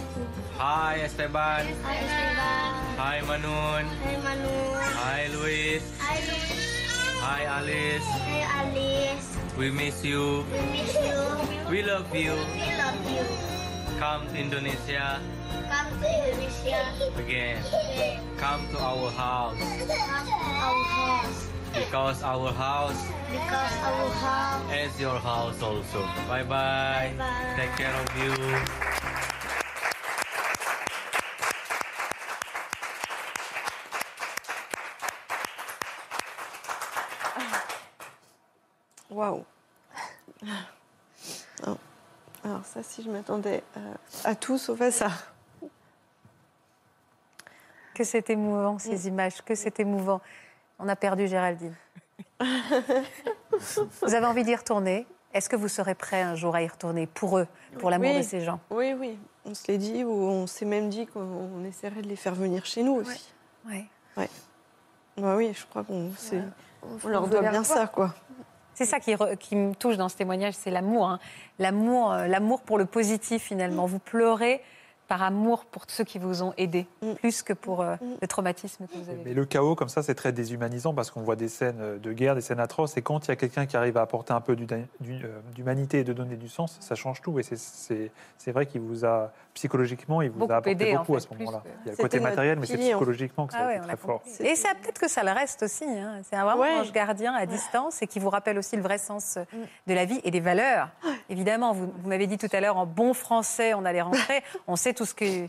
Hi Esteban. Hi Esteban. Hi Manun. Hi Manu. Hi Luis. Hi Louis. Hi Alice. Hi Alice. We miss you. We miss you. We love you. We love you. Come to Indonesia Come to Indonesia. again. Come to our house Come to our house. because our house Because our house. is your house also. Bye bye. Bye-bye. Take care of you. Waouh. Oh. Non. Alors ça, si je m'attendais euh, à tout sauf à ça. Que c'est émouvant, ces Mm. images, que c'est émouvant. On a perdu Géraldine. vous avez envie d'y retourner Est-ce que vous serez prêt un jour à y retourner pour eux, pour l'amour Oui. de ces gens? Oui, oui. On se l'est dit, ou on s'est même dit qu'on essaierait de les faire venir chez nous aussi. Ouais. Bah oui, je crois qu'on on leur doit bien ça, quoi. C'est ça qui, re- qui me touche dans ce témoignage, c'est l'amour. hein. L'amour, euh, l'amour pour le positif finalement. Vous pleurez par amour pour ceux qui vous ont aidé, Mm. plus que pour euh, Mm. le traumatisme que vous avez. Mais le chaos, comme ça, c'est très déshumanisant parce qu'on voit des scènes euh, de guerre, des scènes atroces. Et quand il y a quelqu'un qui arrive à apporter un peu euh, d'humanité et de donner du sens, ça change tout. Et c'est- vrai qu'il vous a, psychologiquement, il vous Beaucoup a apporté aidé, en beaucoup à ce moment-là. Il y a le côté matériel, mais c'est psychologiquement que ça Ah a ouais, très a fort. Et ça, peut-être que ça le reste aussi. hein. C'est un Ouais. ange gardien à distance et qui vous rappelle aussi le vrai sens Mm. de la vie et des valeurs. Évidemment, vous, vous m'avez dit tout à l'heure, en bon français, on allait rentrer. on sait tout ce qu'il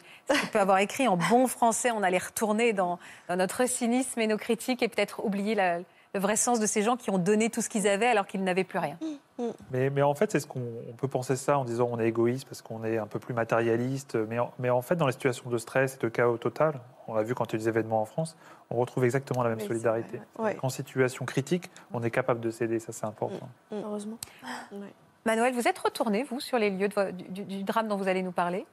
peut avoir écrit. En bon français, on allait retourner dans, dans notre cynisme et nos critiques et peut-être oublier la- le vrai sens de ces gens qui ont donné tout ce qu'ils avaient alors qu'ils n'avaient plus rien. Mais, mais en fait, c'est ce qu'on on peut penser ça en disant on est égoïste parce qu'on est un peu plus matérialiste. Mais en, mais en fait, dans les situations de stress et de chaos total, on l'a vu quand il y a eu des événements en France, on retrouve exactement la même solidarité. Ouais. En situation critique, on est capable de s'aider, ça c'est important. Heureusement. Ouais. Manuel, vous êtes retourné, vous, sur les lieux de du drame dont vous allez nous parler?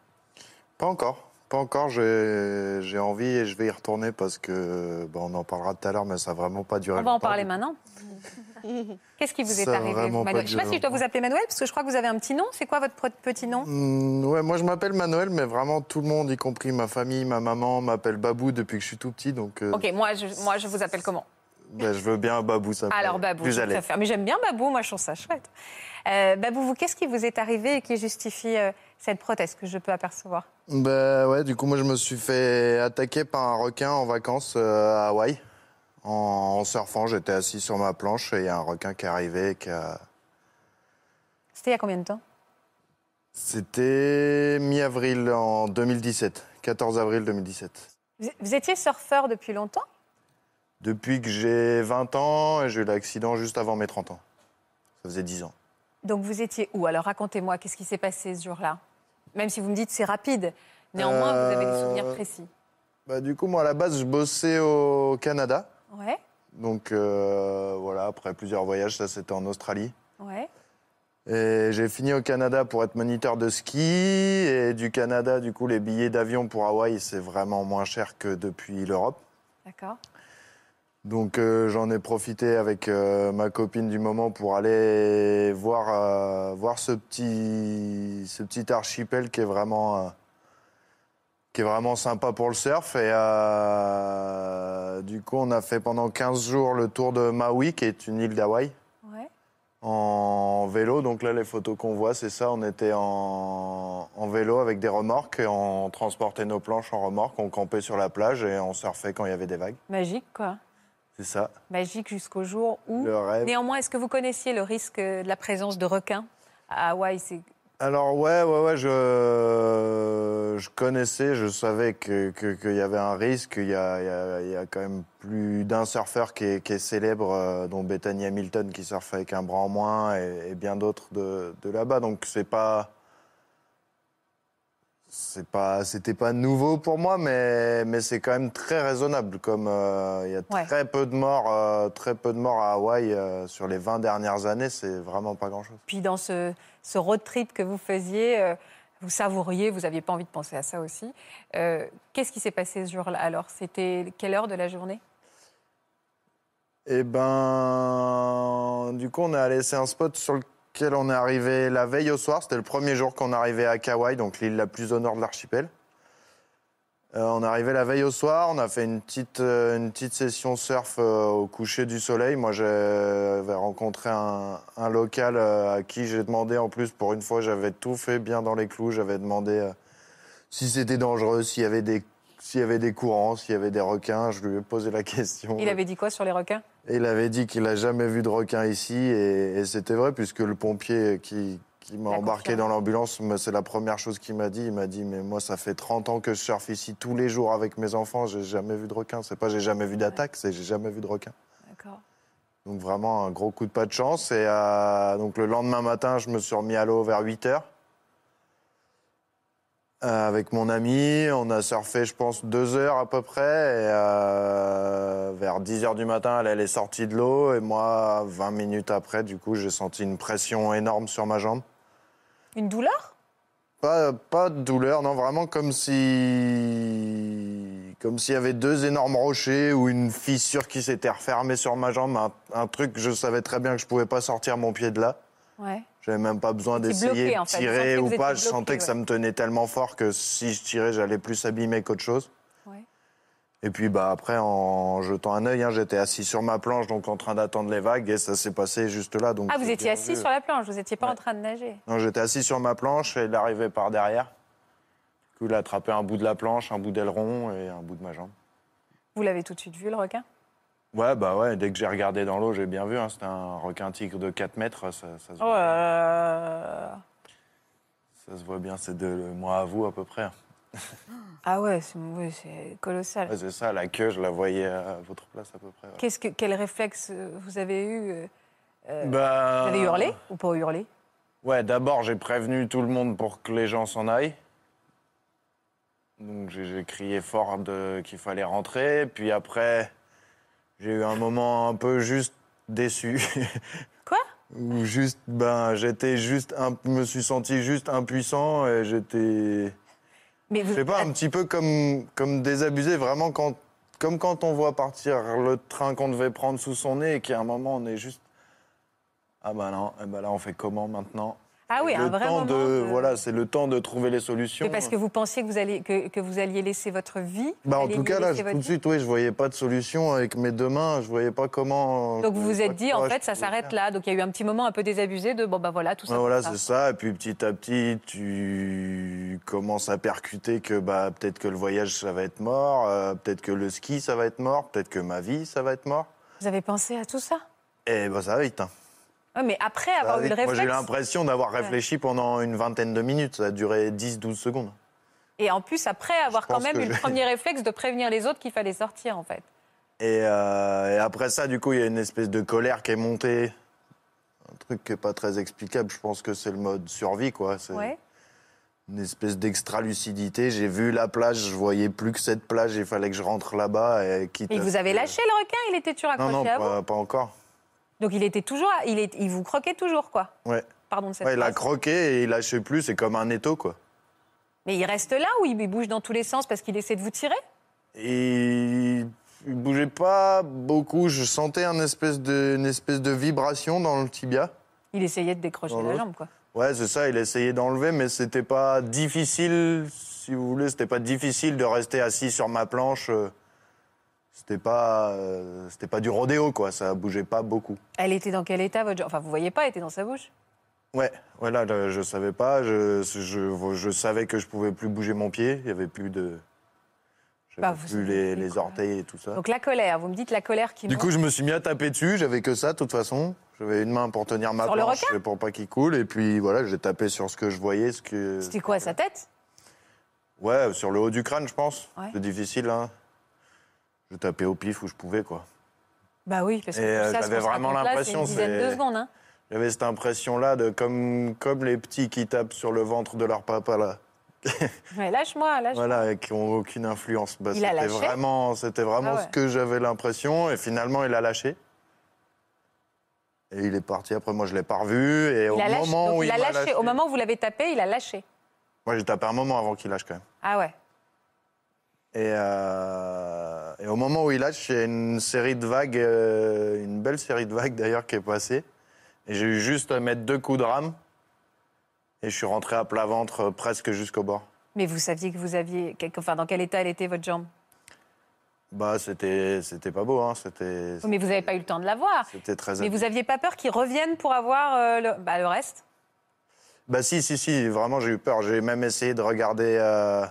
Pas encore. Pas encore. J'ai envie et je vais y retourner parce que bah, on en parlera tout à l'heure, mais ça n'a vraiment pas duré. On va en parler maintenant. Qu'est-ce qui vous est Ça arrivé, Manuel? Je ne sais pas si je dois vous appeler Manuel, parce que je crois que vous avez un petit nom. C'est quoi votre petit nom? Hmm, ouais, moi je m'appelle Manuel, mais vraiment tout le monde, y compris ma famille, ma maman, m'appelle Babou depuis que je suis tout petit. Donc euh, Ok, moi je, moi je vous appelle comment? Ben, je veux bien Babou, ça me Alors Babou, plus je à préfère. Mais j'aime bien Babou, moi je trouve ça chouette. Euh, Babou, vous, qu'est-ce qui vous est arrivé et qui justifie euh, cette prothèse que je peux apercevoir? Ben ouais, du coup, moi, je me suis fait attaquer par un requin en vacances euh, à Hawaï. En, en surfant, j'étais assis sur ma planche et il y a un requin qui est arrivé et qui a, C'était il y a combien de temps? C'était mi-avril en 2017, 14 avril 2017. vous, vous étiez surfeur depuis longtemps? Depuis que j'ai 20 ans, et j'ai eu l'accident juste avant mes 30 ans. Ça faisait 10 ans. Donc vous étiez où? Alors racontez-moi, qu'est-ce qui s'est passé ce jour-là? Même si vous me dites c'est rapide, néanmoins vous avez des souvenirs Euh, précis. Bah, du coup, moi, à la base, je bossais au Canada. Ouais, Donc, euh, voilà, après plusieurs voyages, ça, c'était en Australie. ouais. Et j'ai fini au Canada pour être moniteur de ski. Et du Canada, du coup, les billets d'avion pour Hawaï, c'est vraiment moins cher que depuis l'Europe. D'accord. Donc euh, j'en ai profité avec euh, ma copine du moment pour aller voir, euh, voir ce, petit, ce petit archipel qui est vraiment, qui est vraiment sympa pour le surf. Et du coup, on a fait pendant 15 jours le tour de Maui, qui est une île d'Hawaï, Ouais. en vélo. Donc là, les photos qu'on voit, c'est ça. On était en, en vélo avec des remorques et on transportait nos planches en remorque. On campait sur la plage et on surfait quand il y avait des vagues. Magique, quoi. C'est ça, Magique jusqu'au jour où. le rêve. Néanmoins, est-ce que vous connaissiez le risque de la présence de requins à Hawaï? Alors ouais, ouais, ouais, je, je connaissais, je savais que- que- qu'il y avait un risque. Il y a, y a- y a quand même plus d'un surfeur qui est, qui est célèbre, euh, dont Bethany Hamilton qui surfe avec un bras en moins et, et bien d'autres de, de là-bas. Donc c'est pas, c'est pas, c'était pas nouveau pour moi, mais, mais c'est quand même très raisonnable. Comme euh, il y a Ouais. très peu de morts, euh, très peu de morts à Hawaï euh, sur les 20 dernières années, c'est vraiment pas grand-chose. Puis dans ce, ce road trip que vous faisiez, vous savouriez, vous n'aviez pas envie de penser à ça aussi. Qu'est-ce qui s'est passé ce jour-là alors? C'était quelle heure de la journée? Eh ben, du coup, on est allé, c'est un spot sur lequel on est arrivé la veille au soir. C'était le premier jour qu'on arrivait à Kauai, donc l'île la plus au nord de l'archipel. Euh, on est arrivé la veille au soir, on a fait une petite, euh, une petite session surf euh, au coucher du soleil. Moi, j'avais rencontré un, un local à qui j'ai demandé, en plus, pour une fois, j'avais tout fait bien dans les clous. J'avais demandé si c'était dangereux, s'il y avait des s'il y avait des courants, s'il y avait des requins. Je lui ai posé la question. Il avait dit quoi sur les requins? Il avait dit qu'il n'a jamais vu de requin ici, et, et c'était vrai, puisque le pompier qui, qui m'a embarqué dans l'ambulance, c'est la première chose qu'il m'a dit. Il m'a dit, mais moi, ça fait 30 ans que je surfe ici tous les jours avec mes enfants, j'ai jamais vu de requin. C'est pas j'ai jamais vu d'attaque, c'est j'ai jamais vu de requin. D'accord. Donc vraiment un gros coup de pas de chance. Et euh, donc le lendemain matin, je me suis remis à l'eau vers 8 heures. Euh, avec mon ami, on a surfé, je pense, deux heures à peu près. Et euh, vers 10 heures du matin, elle, elle est sortie de l'eau. Et moi, 20 minutes après, du coup, j'ai senti une pression énorme sur ma jambe. Une douleur? Pas, pas de douleur, non, vraiment comme si. Comme s'il y avait deux énormes rochers ou une fissure qui s'était refermée sur ma jambe. Un, un truc, je savais très bien que je pouvais pas sortir mon pied de là. Ouais. J'avais même pas besoin d'essayer de en fait. Vous tirer ou pas. Je sentais que ça me tenait tellement fort que si je tirais, j'allais plus abîmer qu'autre chose. Ouais. Et puis bah après, en jetant un œil, hein, j'étais assis sur ma planche, donc en train d'attendre les vagues, et ça s'est passé juste là. Donc Ah, vous étiez assis sur la planche, vous n'étiez pas Ouais. en train de nager. Non, j'étais assis sur ma planche et il arrivait par derrière. Du coup, il a attrapé un bout de la planche, un bout d'aileron et un bout de ma jambe. Vous l'avez tout de suite vu, le requin? Ouais, bah ouais, dès que j'ai regardé dans l'eau, j'ai bien vu. hein, C'était un requin tigre de 4 mètres. Ça, ça se voit, là. ça se voit bien, c'est de moi à vous à peu près. Ah ouais, c'est oui, colossal. Ouais, c'est ça, la queue, je la voyais à votre place à peu près. ouais. Qu'est-ce que, quel réflexe euh, vous avez eu euh, euh, Bah, Vous avez hurlé ou pas hurlé? Ouais, d'abord, j'ai prévenu tout le monde pour que les gens s'en aillent. Donc, j'ai crié fort qu'il fallait rentrer. Puis après, j'ai eu un moment un peu juste déçu. Quoi? Où juste, ben, j'étais juste, un, me suis senti juste impuissant et j'étais, Mais vous, je sais pas, un petit peu comme, comme désabusé, vraiment quand, comme quand on voit partir le train qu'on devait prendre sous son nez et qu'à un moment on est juste, ah ben non, eh ben là on fait comment maintenant? Ah oui, le un vrai temps moment. de, de- voilà, c'est le temps de trouver les solutions. Mais parce que vous pensiez que vous, alliez, que, que vous alliez laisser votre vie Bah, en tout cas, là, tout de suite, oui, je voyais pas de solution avec mes deux mains. Je voyais pas comment. Donc vous vous êtes dit, en fait, ça s'arrête là. Donc il y a eu un petit moment un peu désabusé de, bon, bah voilà, tout ça. Voilà, c'est ça. Et puis petit à petit, tu commences à percuter que bah, peut-être que le voyage, ça va être mort, euh, peut-être que le ski, ça va être mort, peut-être que ma vie, ça va être mort. Vous avez pensé à tout ça? Et bah, ça va vite. hein. Ouais, mais après avoir va eu le vite. Moi, j'ai eu réflexe. l'impression d'avoir réfléchi pendant une vingtaine de minutes. Ça a duré 10-12 secondes. Et en plus, après avoir quand même eu le premier réflexe de prévenir les autres qu'il fallait sortir, en fait. Et, euh, et après ça, du coup, il y a une espèce de colère qui est montée. Un truc qui n'est pas très explicable. Je pense que c'est le mode survie, quoi. C'est Ouais. une espèce d'extra-lucidité. J'ai vu la plage, je voyais plus que cette plage. Il fallait que je rentre là-bas. Et quitte Et vous avez lâché le requin? Il était toujours Non, accroché non, à vous? pas, pas encore. Donc il était toujours, il, est, il vous croquait toujours, quoi. Ouais. Pardon de cette Ouais, il a croqué et il lâchait plus. C'est comme un étau, quoi. Mais il reste là ou il bouge dans tous les sens parce qu'il essaie de vous tirer? Et il il bougeait pas beaucoup. Je sentais un espèce de, une espèce de vibration dans le tibia. Il essayait de décrocher la jambe, quoi. Ouais, c'est ça. Il essayait d'enlever, mais c'était pas difficile. Si vous voulez, c'était pas difficile de rester assis sur ma planche. euh, C'était pas, euh, c'était pas du rodéo, quoi. Ça bougeait pas beaucoup. Elle était dans quel état, votre Enfin, vous voyez pas, elle était dans sa bouche? Ouais, voilà, je, je savais pas. Je, je, je savais que je pouvais plus bouger mon pied. Il y avait plus de. J'avais Bah, plus les, les orteils et tout ça. Donc la colère, vous me dites la colère qui Du monte. coup, je me suis mis à taper dessus. J'avais que ça, de toute façon. J'avais une main pour tenir ma Sur planche pour pas qu'il coule. Et puis voilà, j'ai tapé sur ce que je voyais. Ce que... C'était quoi, sa tête? Ouais, sur le haut du crâne, je pense. Ouais. C'est difficile, hein. Je tapais au pif où je pouvais, quoi. Bah oui, parce que euh, j'avais vraiment l'impression, c'est secondes. Hein. J'avais cette impression-là de comme, comme les petits qui tapent sur le ventre de leur papa, là. Ouais, lâche-moi, lâche-moi. Voilà, et qui ont aucune influence. Bah, Il a c'était lâché vraiment, c'était vraiment Ah ouais. ce que j'avais l'impression. Et finalement, il a lâché. Et il est parti. Après, moi, je l'ai pas revu. Et au Il a lâché, moment où il il a lâché. Au moment où vous l'avez tapé, il a lâché. Moi, j'ai tapé un moment avant qu'il lâche quand même. Ah ouais. Et, euh, et au moment où il lâche, il y a une série de vagues, euh, une belle série de vagues d'ailleurs qui est passée. Et j'ai eu juste à mettre deux coups de rame. Et je suis rentré à plat ventre euh, presque jusqu'au bord. Mais vous saviez que vous aviez. Enfin, dans quel état elle était, votre jambe? Bah, c'était, c'était pas beau, hein. C'était, Oui, Mais vous n'avez pas eu le temps de la voir. c'était très. Mais vous n'aviez pas peur qu'il revienne pour avoir euh, le... Bah, le reste? Bah si, si, si, vraiment j'ai eu peur. J'ai même essayé de regarder... euh,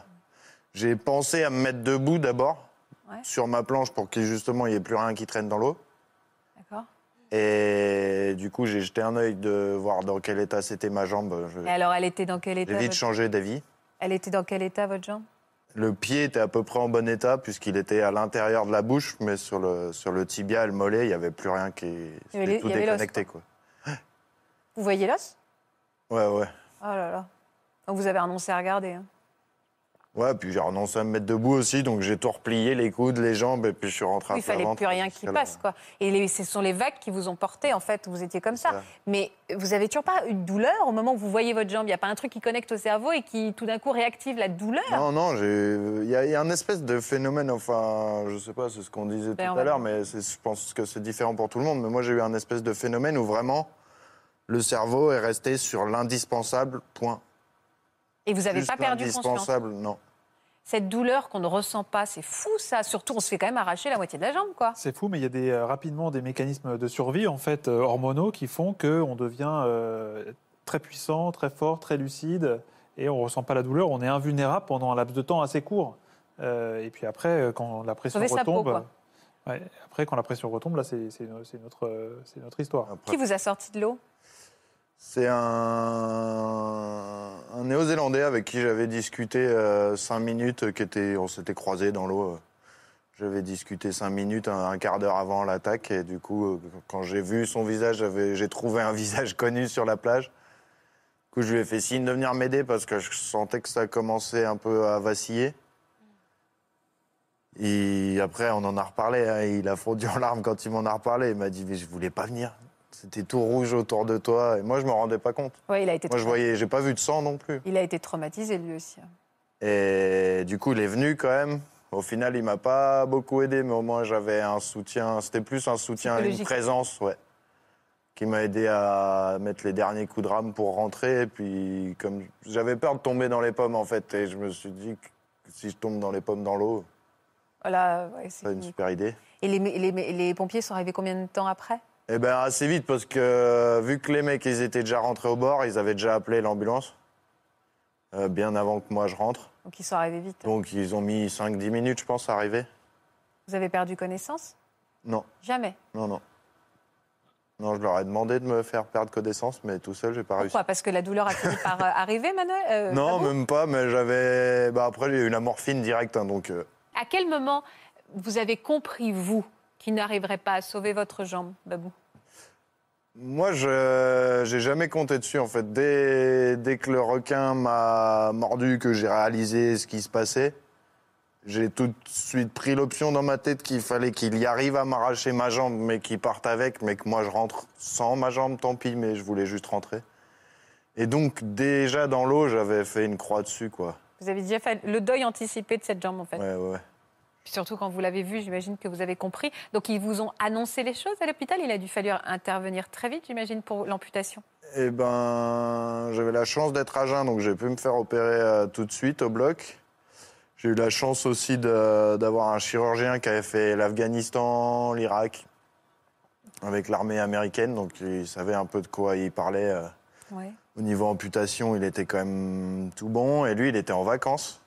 J'ai pensé à me mettre debout d'abord, Ouais. sur ma planche, pour qu'il justement il n'y ait plus rien qui traîne dans l'eau. D'accord. Et du coup, j'ai jeté un œil de voir dans quel état c'était ma jambe. Je- Et alors, elle était dans quel état J'ai vite votre- changé d'avis. Elle était dans quel état, votre jambe? Le pied était à peu près en bon état, puisqu'il était à l'intérieur de la bouche, mais sur le, sur le tibia et le mollet, il n'y avait plus rien qui... C'était les- tout il y avait l'os, déconnecté, quoi. Vous voyez l'os? Ouais, ouais. Oh là là. Donc vous avez renoncé à regarder. hein. Ouais, puis j'ai renoncé à me mettre debout aussi, donc j'ai tout replié, les coudes, les jambes, et puis je suis rentré à il fallait plus rien qui passe, quoi. Et les- ce sont les vagues qui vous ont porté, en fait. Vous étiez comme ça. ça. Mais vous avez toujours pas une douleur au moment où vous voyez votre jambe Il n'y a pas un truc qui connecte au cerveau et qui, tout d'un coup, réactive la douleur Non, non, il y, a- il y a un espèce de phénomène, enfin, je sais pas, c'est ce qu'on disait Ben, tout à l'heure, mais je pense que c'est différent pour tout le monde. Mais moi, j'ai eu un espèce de phénomène où vraiment le cerveau est resté sur l'indispensable, point. Et vous n'avez pas perdu conscience. Non. Cette douleur qu'on ne ressent pas, c'est fou, ça. Surtout, on se fait quand même arracher la moitié de la jambe, quoi. C'est fou, mais il y a des, euh, rapidement des mécanismes de survie en fait euh, hormonaux qui font qu'on devient euh, très puissant, très fort, très lucide et on ressent pas la douleur. On est invulnérable pendant un laps de temps assez court. Euh, et puis après, quand la pression Sauver sa peau, retombe, ouais, après quand la pression retombe, là c'est notre euh, histoire. Après, Qui vous a sorti de l'eau? C'est un, néo-zélandais avec qui j'avais discuté euh, cinq minutes, qui était, on s'était croisés dans l'eau. euh. J'avais discuté cinq minutes, un, quart d'heure avant l'attaque, et du coup, euh, quand j'ai vu son visage, j'ai trouvé un visage connu sur la plage. Du coup, je lui ai fait signe de venir m'aider parce que je sentais que ça commençait un peu à vaciller. Et après, on en a reparlé. hein, il a fondu en larmes quand il m'en a reparlé. Il m'a dit Mais je voulais pas venir. C'était tout rouge autour de toi. Et moi, je me rendais pas compte. Oui, il a été. Moi, je voyais, j'ai pas vu de sang non plus. Il a été traumatisé lui aussi. hein. Et du coup, il est venu quand même. Au final, il m'a pas beaucoup aidé, mais au moins j'avais un soutien. C'était plus un soutien, une présence, ouais, qui m'a aidé à mettre les derniers coups de rame pour rentrer. Et puis, comme j'avais peur de tomber dans les pommes en fait, et je me suis dit que si je tombe dans les pommes dans l'eau, Voilà, ouais, c'est une super idée. Et les, les, les pompiers sont arrivés combien de temps après? Eh ben assez vite parce que vu que les mecs ils étaient déjà rentrés au bord, ils avaient déjà appelé l'ambulance euh, bien avant que moi je rentre. Donc ils sont arrivés vite. Donc ils ont mis 5-10 minutes je pense à arriver. Vous avez perdu connaissance? Non, Jamais? non, non. Non, je leur ai demandé de me faire perdre connaissance, mais tout seul, j'ai pas réussi. Pourquoi Parce que la douleur a fini par euh, arriver, Manuel Euh, Non, même pas, mais j'avais. Bah, après, j'ai eu la morphine directe, hein, donc. euh, À quel moment vous avez compris, vous, qu'il n'arriverait pas à sauver votre jambe, Babou Moi, je j'ai jamais compté dessus en fait. Dès, dès que le requin m'a mordu, que j'ai réalisé ce qui se passait, j'ai tout de suite pris l'option dans ma tête qu'il fallait qu'il y arrive à m'arracher ma jambe, mais qu'il parte avec, mais que moi je rentre sans ma jambe, tant pis, mais je voulais juste rentrer. Et donc déjà dans l'eau, j'avais fait une croix dessus, quoi. Vous avez déjà fait le deuil anticipé de cette jambe, en fait. Ouais, ouais. Puis surtout quand vous l'avez vu, j'imagine que vous avez compris. Donc ils vous ont annoncé les choses à l'hôpital. Il a dû falloir intervenir très vite, j'imagine, pour l'amputation. Eh ben, j'avais la chance d'être à jeun, donc j'ai pu me faire opérer euh, tout de suite au bloc. J'ai eu la chance aussi d'avoir un chirurgien qui avait fait l'Afghanistan, l'Irak, avec l'armée américaine, donc il savait un peu de quoi il parlait. euh. Ouais. Au niveau amputation, il était quand même tout bon, et lui, il était en vacances.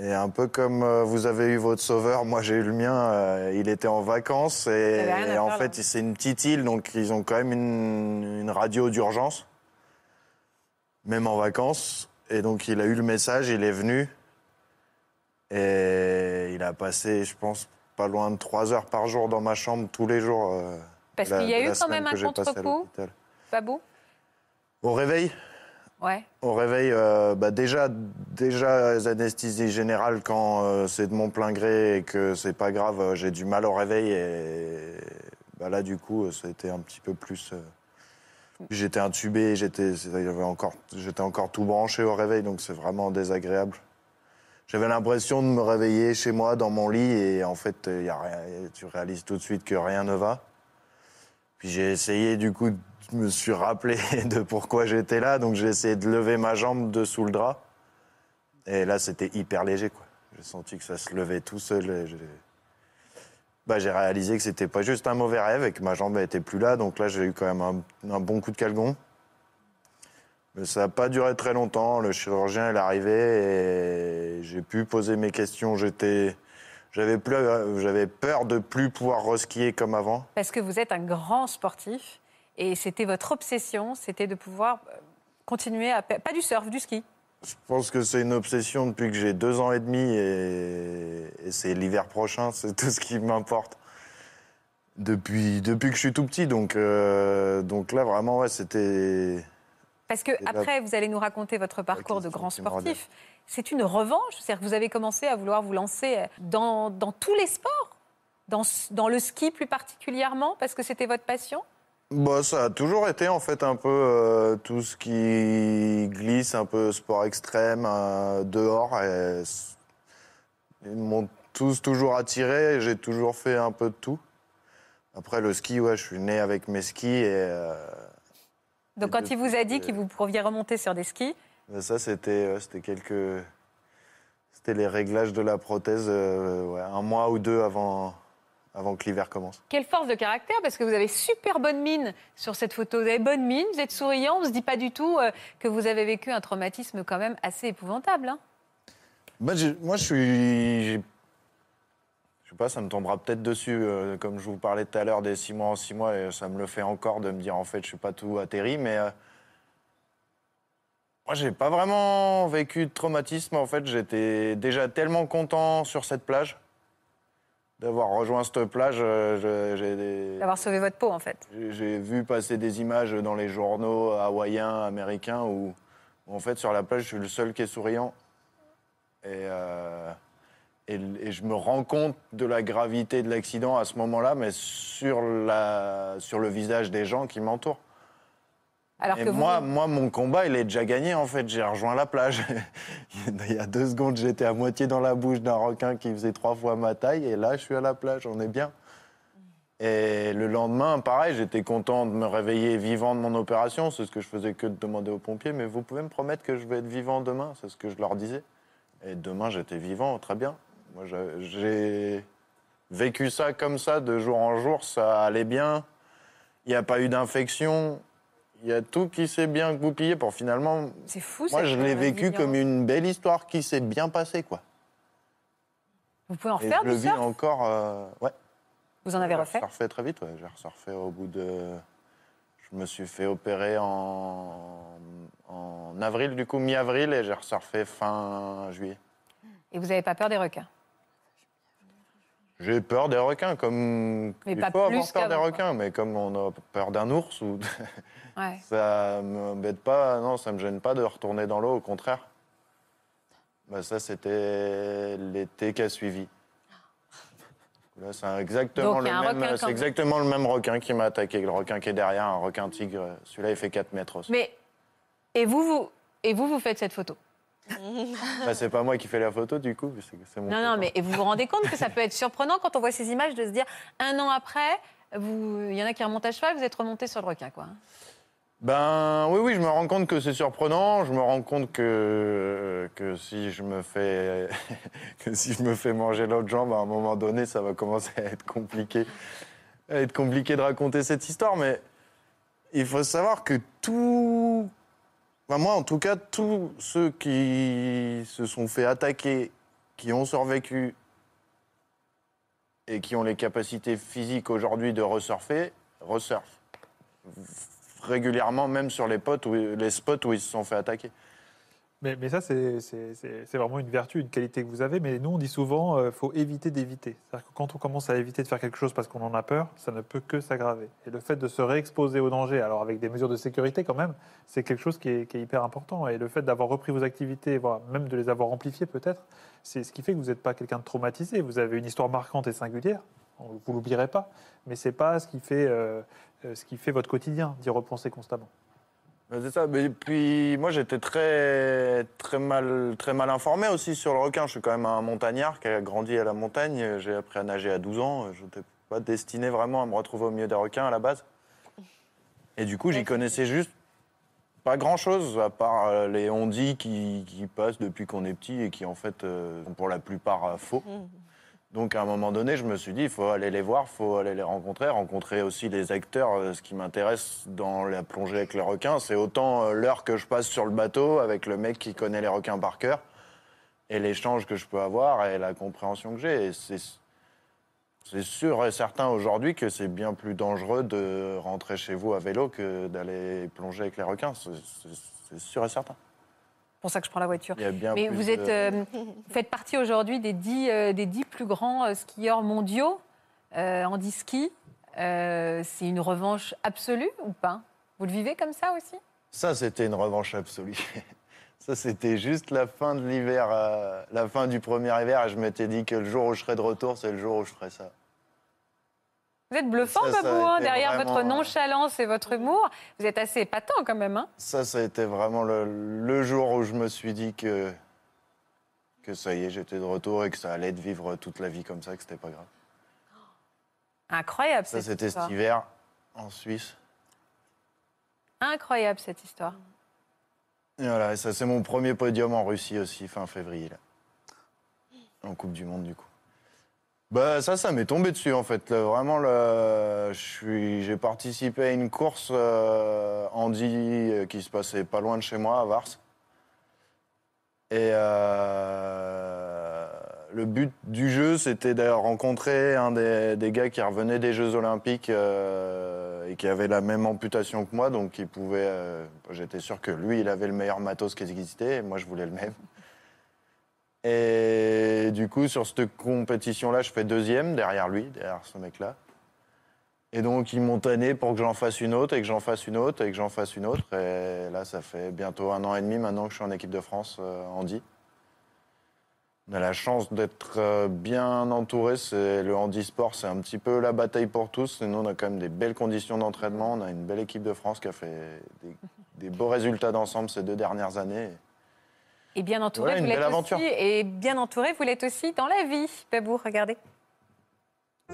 Et un peu comme euh, vous avez eu votre sauveur, moi j'ai eu le mien, euh, il était en vacances et, en fait c'est une petite île, donc ils ont quand même une, une radio d'urgence, même en vacances. Et donc il a eu le message, il est venu et il a passé, je pense, pas loin de trois heures par jour dans ma chambre tous les jours. euh, Parce qu'il y a eu quand même un contre-coup. Babou Au réveil? Ouais. Réveil, euh, bah déjà, déjà les anesthésies générales quand euh, c'est de mon plein gré et que c'est pas grave, euh, j'ai du mal au réveil et bah là du coup c'était un petit peu plus. J'étais intubé, j'étais, encore, encore tout branché au réveil, donc c'est vraiment désagréable. J'avais l'impression de me réveiller chez moi dans mon lit et en fait y a rien, tu réalises tout de suite que rien ne va. Puis j'ai essayé, du coup, je me suis rappelé de pourquoi j'étais là, donc j'ai essayé de lever ma jambe dessous le drap. Et là, c'était hyper léger, quoi. J'ai senti que ça se levait tout seul. et j'ai- Bah, réalisé que c'était pas juste un mauvais rêve et que ma jambe était plus là, donc là, j'ai eu quand même un, bon coup de calgon. Mais ça n'a pas duré très longtemps. Le chirurgien est arrivé et j'ai pu poser mes questions. J'étais, j'avais peur de plus pouvoir reskier comme avant. Parce que vous êtes un grand sportif et c'était votre obsession, c'était de pouvoir euh, continuer à... Pas du surf, du ski. Je pense que c'est une obsession depuis que j'ai deux ans et demi et, et c'est l'hiver prochain, c'est tout ce qui m'importe. Depuis, depuis que je suis tout petit, donc, euh, donc là vraiment, ouais, c'était. Parce que après, vous allez nous raconter votre parcours de grand sportif. C'est une revanche, c'est-à-dire que vous avez commencé à vouloir vous lancer euh, dans, dans tous les sports, dans, dans le ski plus particulièrement, parce que c'était votre passion? Bah, ça a toujours été en fait un peu euh, tout ce qui glisse, un peu sport extrême, euh, dehors. et ils m'ont tous toujours attiré, et j'ai toujours fait un peu de tout. Après le ski, ouais, je suis né avec mes skis et. euh, Donc Et quand il vous a dit qu'il vous pouviez remonter sur des skis, Mais ça, c'était c'était quelques. C'était les réglages de la prothèse ouais, un mois ou deux avant, avant que l'hiver commence. quelle force de caractère, parce que vous avez super bonne mine sur cette photo. Vous avez bonne mine, vous êtes souriant, on ne se dit pas du tout euh, que vous avez vécu un traumatisme quand même assez épouvantable. hein. Bah, j'ai- moi, je suis. Je sais pas, ça me tombera peut-être dessus. euh, comme je vous parlais tout à l'heure des six mois en six mois, et ça me le fait encore de me dire en fait, je suis pas tout atterri, mais. euh, moi, j'ai pas vraiment vécu de traumatisme. En fait, j'étais déjà tellement content sur cette plage d'avoir rejoint cette plage. euh, des- D'avoir sauvé votre peau, en fait. j'ai- J'ai vu passer des images dans les journaux hawaïens, américains, où, où, en fait sur la plage je suis le seul qui est souriant. Et, euh, et, et je me rends compte de la gravité de l'accident à ce moment-là, mais sur, la, sur le visage des gens qui m'entourent. Alors Et que vous- moi, moi, mon combat, il est déjà gagné en fait. J'ai rejoint la plage. il y a deux secondes, j'étais à moitié dans la bouche d'un requin qui faisait trois fois ma taille, et là, je suis à la plage. On est bien. Et le lendemain, pareil, j'étais content de me réveiller vivant de mon opération. C'est ce que je faisais que de demander aux pompiers. Mais vous pouvez me promettre que je vais être vivant demain C'est ce que je leur disais. Et demain, j'étais vivant, très bien. Moi, j'ai vécu ça comme ça, de jour en jour. Ça allait bien. Il n'y a pas eu d'infection. Il y a tout qui s'est bien goupillé pour finalement. C'est fou, Moi, cette je l'ai vécu comme une belle histoire qui s'est bien passée, quoi. Vous pouvez en faire je le vis encore. euh, ouais. Vous en avez J'ai refait resurfé très vite, ouais. J'ai resurfé au bout de. Je me suis fait opérer en, en avril, du coup, mi-avril, et j'ai resurfé fin juillet. Et vous n'avez pas peur des requins? J'ai peur des requins, comme. Mais il pas faut avoir plus peur des requins, mais comme on a peur d'un ours, ou... Ouais. ça m'embête pas, non, ça me gêne pas de retourner dans l'eau, au contraire. Bah, ça, c'était l'été qui a suivi. Là, c'est Donc, le même, exactement le même requin qui m'a attaqué. Le requin qui est derrière, un requin tigre. Celui-là, il fait 4 mètres aussi. Mais et vous, vous et vous, vous faites cette photo? Bah, c'est pas moi qui fais la photo, du coup. c'est- c'est mon Non, non, mais et vous vous rendez compte que ça peut être surprenant quand on voit ces images de se dire un an après, vous, il y en a qui remontent à cheval, vous êtes remonté sur le requin, quoi. Ben oui, oui, je me rends compte que c'est surprenant. Je me rends compte que, que si je me fais que si je me fais manger l'autre jambe, à un moment donné, ça va commencer à être compliqué, à être compliqué de raconter cette histoire. Mais il faut savoir que tout, moi en tout cas, tous ceux qui se sont fait attaquer, qui ont survécu et qui ont les capacités physiques aujourd'hui de resurfer, resurfent régulièrement, même sur les, les spots où ils se sont fait attaquer. Mais, ça, c'est- vraiment une vertu, une qualité que vous avez. Mais nous, on dit souvent, il faut éviter d'éviter. C'est-à-dire que quand on commence à éviter de faire quelque chose parce qu'on en a peur, ça ne peut que s'aggraver. Et le fait de se réexposer au danger, alors avec des mesures de sécurité quand même, c'est quelque chose qui est, qui est hyper important. Et le fait d'avoir repris vos activités, voire même de les avoir amplifiées peut-être, c'est ce qui fait que vous n'êtes pas quelqu'un de traumatisé. Vous avez une histoire marquante et singulière. Vous l'oublierez pas. Mais c'est pas ce qui fait, euh, euh, ce qui fait votre quotidien, d'y repenser constamment. C'est ça. Mais puis moi, j'étais très, très, mal, très mal informé aussi sur le requin. Je suis quand même un montagnard qui a grandi à la montagne. J'ai appris à nager à 12 ans. Je n'étais pas destiné vraiment à me retrouver au milieu des requins à la base. Et du coup, j'y connaissais juste pas grand-chose, à part euh, les ondits qui, qui passent depuis qu'on est petit et qui, en fait, euh, sont pour la plupart euh, faux. Donc à un moment donné, je me suis dit, il faut aller les voir, il faut aller les rencontrer, rencontrer aussi les acteurs. Euh, Ce qui m'intéresse dans la plongée avec les requins, c'est autant euh, l'heure que je passe sur le bateau avec le mec qui connaît les requins par cœur, et l'échange que je peux avoir et la compréhension que j'ai. C'est sûr et certain aujourd'hui que c'est bien plus dangereux de rentrer chez vous à vélo que d'aller plonger avec les requins. C'est sûr et certain. C'est pour ça que je prends la voiture. Il y a bien Mais vous êtes, euh, vous faites partie aujourd'hui des dix, euh, des dix plus grands euh, skieurs mondiaux euh, en ski. Euh, c'est une revanche absolue ou pas? Vous le vivez comme ça aussi? Ça, c'était une revanche absolue. Ça, c'était juste la fin de l'hiver, euh, la fin du premier hiver, et je m'étais dit que le jour où je serai de retour, c'est le jour où je ferai ça. Vous êtes bluffant, Ça, hein, derrière vraiment, votre euh, nonchalance et votre humour. Vous êtes assez épatant quand même. Hein Ça, ça a été vraiment le, le jour où je me suis dit que, que ça y est, j'étais de retour et que ça allait être vivre toute la vie comme ça, que c'était pas grave. Incroyable Ça, cette c'était cet hiver en Suisse. Incroyable cette histoire. Et voilà, et ça, c'est mon premier podium en Russie aussi, fin février, là. En Coupe du Monde, du coup. Bah, ça, ça m'est tombé dessus, en fait. Là, vraiment, j'ai participé à une course euh, handi euh, qui se passait pas loin de chez moi, à Vars. Et euh, le but du jeu, c'était de rencontrer un des, gars qui revenait des Jeux Olympiques euh, et qui avait la même amputation que moi, donc il pouvait. euh, J'étais sûr que lui, il avait le meilleur matos qui existait, et moi, je voulais le même. Et du coup, sur cette compétition-là, je fais deuxième derrière lui, derrière ce mec-là. Et donc, ils m'ont tanné pour que j'en fasse une autre, et que j'en fasse une autre, et que j'en fasse une autre. Et là, ça fait bientôt un an et demi maintenant que je suis en équipe de France euh, handi. On a la chance d'être euh, bien entouré. C'est le handisport, c'est un petit peu la bataille pour tous. Et nous, on a quand même des belles conditions d'entraînement. On a une belle équipe de France qui a fait des beaux résultats d'ensemble ces deux dernières années. Et bien entouré, vous l'êtes aussi. Et bien entouré, vous l'êtes aussi dans la vie. Babou, regardez.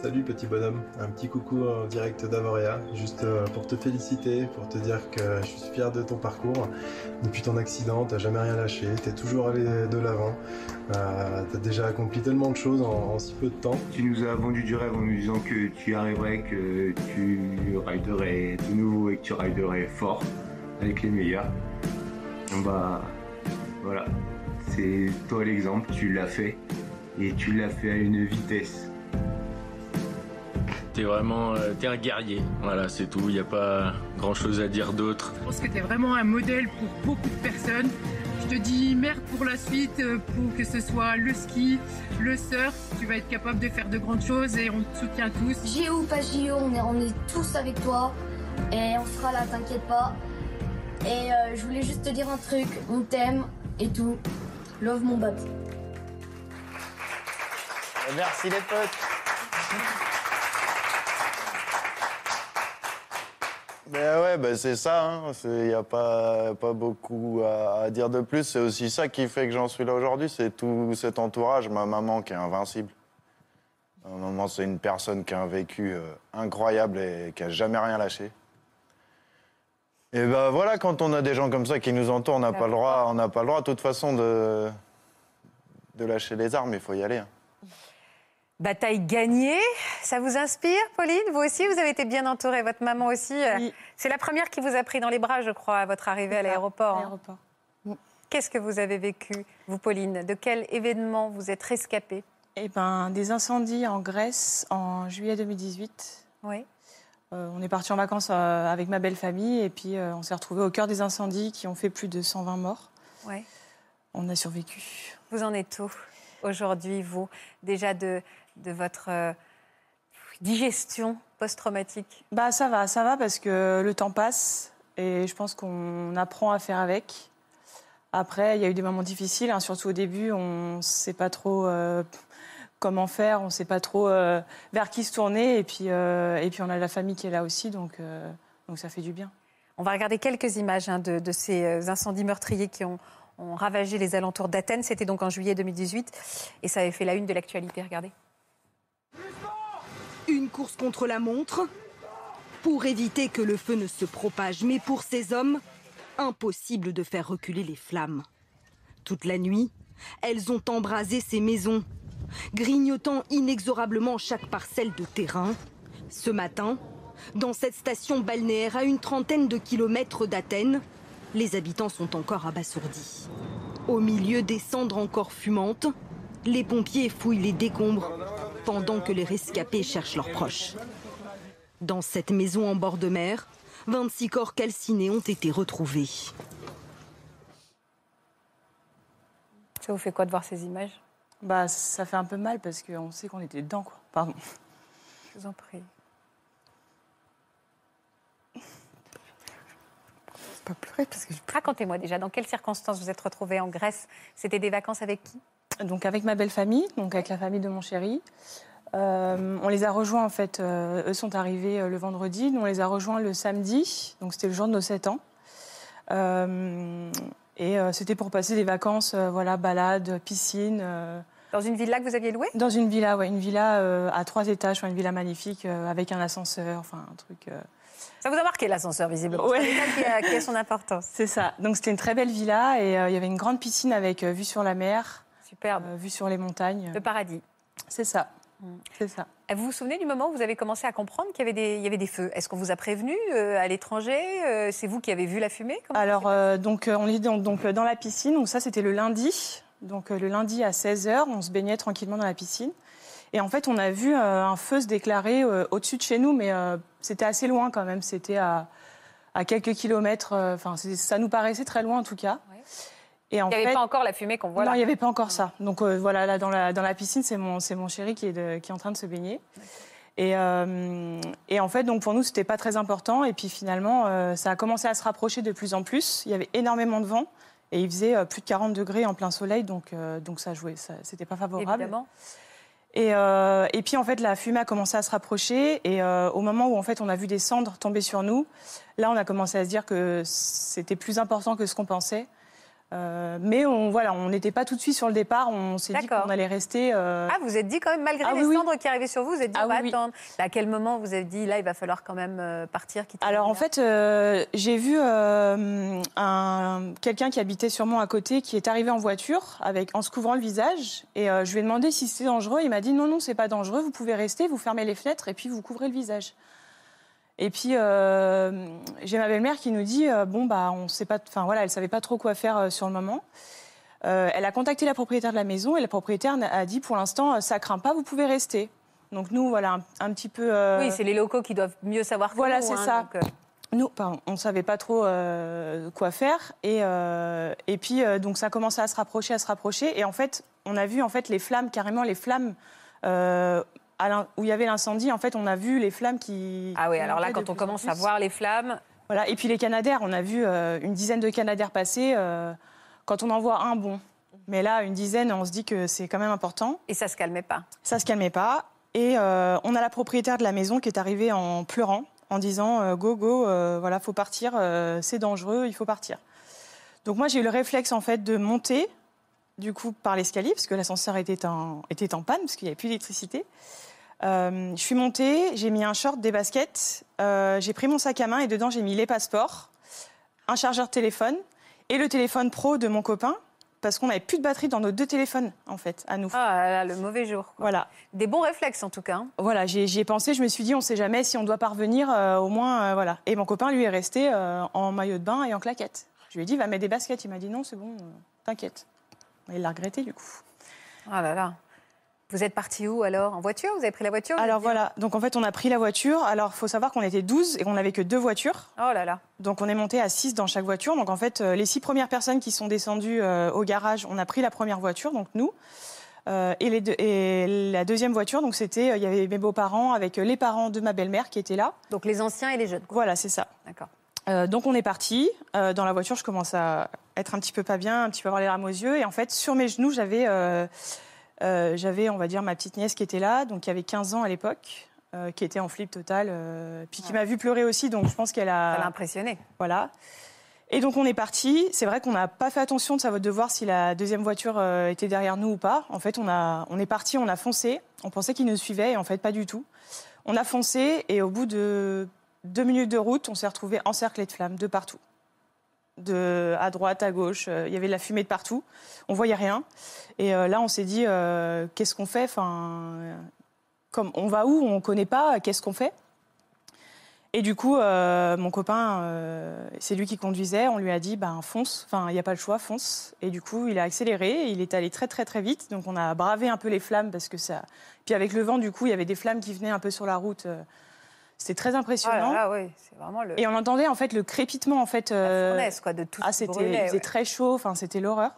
Salut petit bonhomme, un petit coucou en direct d'Avoria, juste euh, pour te féliciter, pour te dire que je suis fier de ton parcours. Depuis ton accident, t'as jamais rien lâché, t'es toujours allé de l'avant, euh, t'as déjà accompli tellement de choses en, en si peu de temps. Tu nous as vendu du rêve en nous disant que tu y arriverais, que tu riderais de nouveau et que tu riderais fort avec les meilleurs. Bah voilà, c'est toi l'exemple, tu l'as fait et tu l'as fait à une vitesse T'es vraiment euh, t'es un guerrier. Voilà, c'est tout. Il n'y a pas grand-chose à dire d'autre. Je pense que tu es vraiment un modèle pour beaucoup de personnes. Je te dis merde pour la suite, euh, pour que ce soit le ski, le surf. Tu vas être capable de faire de grandes choses et on te soutient tous. JO ou pas JO, on est, on est tous avec toi. Et on sera là, t'inquiète pas. Et euh, je voulais juste te dire un truc. On t'aime et tout. Love mon babs. Merci les potes. Ben ouais, ben c'est ça. Il n'y a pas, pas beaucoup à, à dire de plus. C'est aussi ça qui fait que j'en suis là aujourd'hui. C'est tout cet entourage. Ma maman qui est invincible. Ma maman, c'est une personne qui a un vécu euh, incroyable et qui a jamais rien lâché. Et ben voilà, quand on a des gens comme ça qui nous entourent, on n'a pas le droit, on n'a pas le droit de toute façon de, de lâcher les armes. Il faut y aller. hein. Bataille gagnée, ça vous inspire, Pauline? Vous aussi, vous avez été bien entourée, votre maman aussi. euh, C'est la première qui vous a pris dans les bras, je crois, à votre arrivée à l'aéroport. hein. l'aéroport. Qu'est-ce que vous avez vécu, vous, Pauline? De quel événement vous êtes rescapée? Eh ben, des incendies en Grèce en juillet 2018. Oui. Euh, on est parti en vacances euh, avec ma belle famille et puis euh, on s'est retrouvé au cœur des incendies qui ont fait plus de 120 morts. Ouais. On a survécu. Vous en êtes où aujourd'hui, vous, déjà de, de votre digestion post-traumatique? Bah ça va, ça va parce que le temps passe et je pense qu'on apprend à faire avec. Après, il y a eu des moments difficiles, hein, surtout au début, on ne sait pas trop comment faire, on ne sait pas trop euh, vers qui se tourner et puis, euh, et puis on a la famille qui est là aussi, donc, euh, donc ça fait du bien. On va regarder quelques images hein, de, de ces incendies meurtriers qui ont, ont ravagé les alentours d'Athènes. C'était donc en juillet 2018 et ça avait fait la une de l'actualité. Regardez. Une course contre la montre pour éviter que le feu ne se propage. Mais pour ces hommes, impossible de faire reculer les flammes. Toute la nuit, elles ont embrasé ces maisons, grignotant inexorablement chaque parcelle de terrain. Ce matin, dans cette station balnéaire à une trentaine de kilomètres d'Athènes, les habitants sont encore abasourdis. Au milieu des cendres encore fumantes, les pompiers fouillent les décombres pendant que les rescapés cherchent leurs proches. Dans cette maison en bord de mer, 26 corps calcinés ont été retrouvés. Ça vous fait quoi de voir ces images? Bah ça fait un peu mal parce qu'on sait qu'on était dedans, quoi. Pardon. Je vous en prie. Pas pleurer parce que Racontez-moi déjà, dans quelles circonstances vous êtes retrouvés en Grèce? C'était des vacances avec qui? Donc avec ma belle famille, donc avec la famille de mon chéri. Euh, on les a rejoints en fait, euh, eux sont arrivés euh, le vendredi, nous on les a rejoints le samedi, donc c'était le jour de nos 7 ans. Euh, et euh, c'était pour passer des vacances, euh, voilà, balade, piscine. Dans une villa que vous aviez louée? Dans une villa, ouais, une villa euh, à trois étages, une villa magnifique euh, avec un ascenseur, enfin un truc. euh, Ça vous a marqué l'ascenseur, visiblement. Ouais. C'est qui a, qui a son importance. C'est ça. Donc c'était une très belle villa et il y avait une grande piscine avec vue sur la mer, Superbe. vue sur les montagnes. Le paradis. C'est ça. Mm. C'est ça. Vous vous souvenez du moment où vous avez commencé à comprendre qu'il y avait des, il y avait des feux? Est-ce qu'on vous a prévenu euh, à l'étranger Euh, C'est vous qui avez vu la fumée Comment Alors, euh, donc, on est dans, donc, dans la piscine. Donc, ça, c'était le lundi. Donc, euh, le lundi à 16h, on se baignait tranquillement dans la piscine. Et en fait, on a vu euh, un feu se déclarer euh, au-dessus de chez nous, mais c'était assez loin quand même. C'était à, à quelques kilomètres. Enfin, ça nous paraissait très loin en tout cas. Et en Il n'y avait fait- pas encore la fumée qu'on voit non, là. il n'y avait pas encore ça. Donc euh, voilà, là dans la, dans la piscine, c'est mon, chéri qui est, de- qui est en train de se baigner. Et, euh, et en fait, donc pour nous, c'était pas très important. Et puis finalement, euh, ça a commencé à se rapprocher de plus en plus. Il y avait énormément de vent et il faisait euh, plus de 40 degrés en plein soleil, donc, euh, donc ça jouait, ça, c'était pas favorable. Évidemment. Et, euh, et puis en fait, la fumée a commencé à se rapprocher. Et euh, au moment où en fait on a vu des cendres tomber sur nous, là on a commencé à se dire que c'était plus important que ce qu'on pensait. Euh, mais on voilà, on n'était pas tout de suite sur le départ. On s'est dit qu'on allait rester. euh, Ah, vous êtes dit quand même, malgré Ah les oui, oui. cendres qui arrivaient sur vous, vous êtes dit, Ah on va oui, attendre. À quel moment vous avez dit, là, il va falloir quand même euh, partir quitter Alors en fait, euh, j'ai vu un, quelqu'un qui habitait sûrement à côté qui est arrivé en voiture avec, en se couvrant le visage. Et je lui ai demandé si c'était dangereux. Il m'a dit non, non, c'est pas dangereux. Vous pouvez rester, vous fermez les fenêtres et puis vous couvrez le visage. Et puis euh, j'ai ma belle-mère qui nous dit euh, bon bah on sait pas, enfin voilà, elle savait pas trop quoi faire euh, sur le moment. Elle a contacté la propriétaire de la maison et la propriétaire a dit pour l'instant ça craint pas, vous pouvez rester. Donc nous, voilà, un, un petit peu. Oui, c'est les locaux qui doivent mieux savoir que Voilà, c'est hein, ça. donc, Nous, pardon, on ne savait pas trop quoi faire. Et, et puis, donc, ça a commencé à se rapprocher, à se rapprocher. Et en fait, on a vu en fait, les flammes, carrément les flammes où il y avait l'incendie. En fait, on a vu les flammes qui. Ah oui, alors là, quand on commence à voir les flammes. Voilà. Et puis les canadaires, on a vu euh, une dizaine de canadaires passer. euh, quand on en voit un, bon. Mais là, une dizaine, on se dit que c'est quand même important. Et ça se calmait pas. Ça se calmait pas. Et euh, on a la propriétaire de la maison qui est arrivée en pleurant, en disant Go, go, voilà, faut partir, c'est dangereux, il faut partir. Donc moi, j'ai eu le réflexe en fait de monter, du coup, par l'escalier, parce que l'ascenseur était en, était en panne, parce qu'il n'y avait plus d'électricité. Euh, je suis montée, j'ai mis un short, des baskets, euh, j'ai pris mon sac à main et dedans j'ai mis les passeports, un chargeur de téléphone et le téléphone pro de mon copain, parce qu'on n'avait plus de batterie dans nos deux téléphones, en fait, à nous. Ah là là, le mauvais jour. quoi. Voilà. Des bons réflexes en tout cas. hein. Voilà, j'y ai pensé, je me suis dit, on ne sait jamais si on doit parvenir, euh, au moins, voilà. Et mon copain, lui, est resté en maillot de bain et en claquettes. Je lui ai dit, va mettre des baskets. Il m'a dit, non, c'est bon, t'inquiète. Il l'a regretté, du coup. Ah là là. Vous êtes parti où alors? En voiture? Vous avez pris la voiture? Alors voilà, donc en fait, on a pris la voiture. Alors, il faut savoir qu'on était 12 et qu'on n'avait que deux voitures. Oh là là. Donc, on est monté à 6 dans chaque voiture. Donc, en fait, euh, les six premières personnes qui sont descendues euh, au garage, on a pris la première voiture, donc nous. Euh, et, les deux- et la deuxième voiture, donc c'était, euh, il y avait mes beaux-parents avec les parents de ma belle-mère qui étaient là. Donc les anciens et les jeunes. Voilà, c'est ça. D'accord. Euh, donc on est parti. Euh, dans la voiture, je commence à être un petit peu pas bien, un petit peu avoir les larmes aux yeux. Et en fait, sur mes genoux, j'avais, euh, j'avais, on va dire, ma petite nièce qui était là, donc qui avait 15 ans à l'époque, qui était en flip total, puis qui m'a vu pleurer aussi. Donc je pense qu'elle a. Ça l'a impressionné. Voilà. Et donc on est parti. C'est vrai qu'on n'a pas fait attention de savoir de voir si la deuxième voiture était derrière nous ou pas. En fait, on, a, on est parti, on a foncé. On pensait qu'ils nous suivaient et en fait pas du tout. On a foncé et au bout de deux minutes de route, on s'est retrouvé encerclé de flammes de partout. De, à droite, à gauche, euh, il y avait de la fumée de partout. On voyait rien. Et euh, là, on s'est dit, euh, qu'est-ce qu'on fait? Enfin, comme, On va où? On ne connaît pas, qu'est-ce qu'on fait? Et du coup, mon copain, c'est lui qui conduisait. On lui a dit, ben fonce. Enfin, il n'y a pas le choix, fonce. Et du coup, il a accéléré. Il est allé très très très vite. Donc, on a bravé un peu les flammes parce que ça. Puis avec le vent, du coup, il y avait des flammes qui venaient un peu sur la route. Euh, C'était très Ah impressionnant. là là, oui, c'est vraiment le. Et on entendait en fait le crépitement en fait. euh, fournaise, quoi, de tout Ah, c'était, il faisait très chaud. Enfin, c'était l'horreur.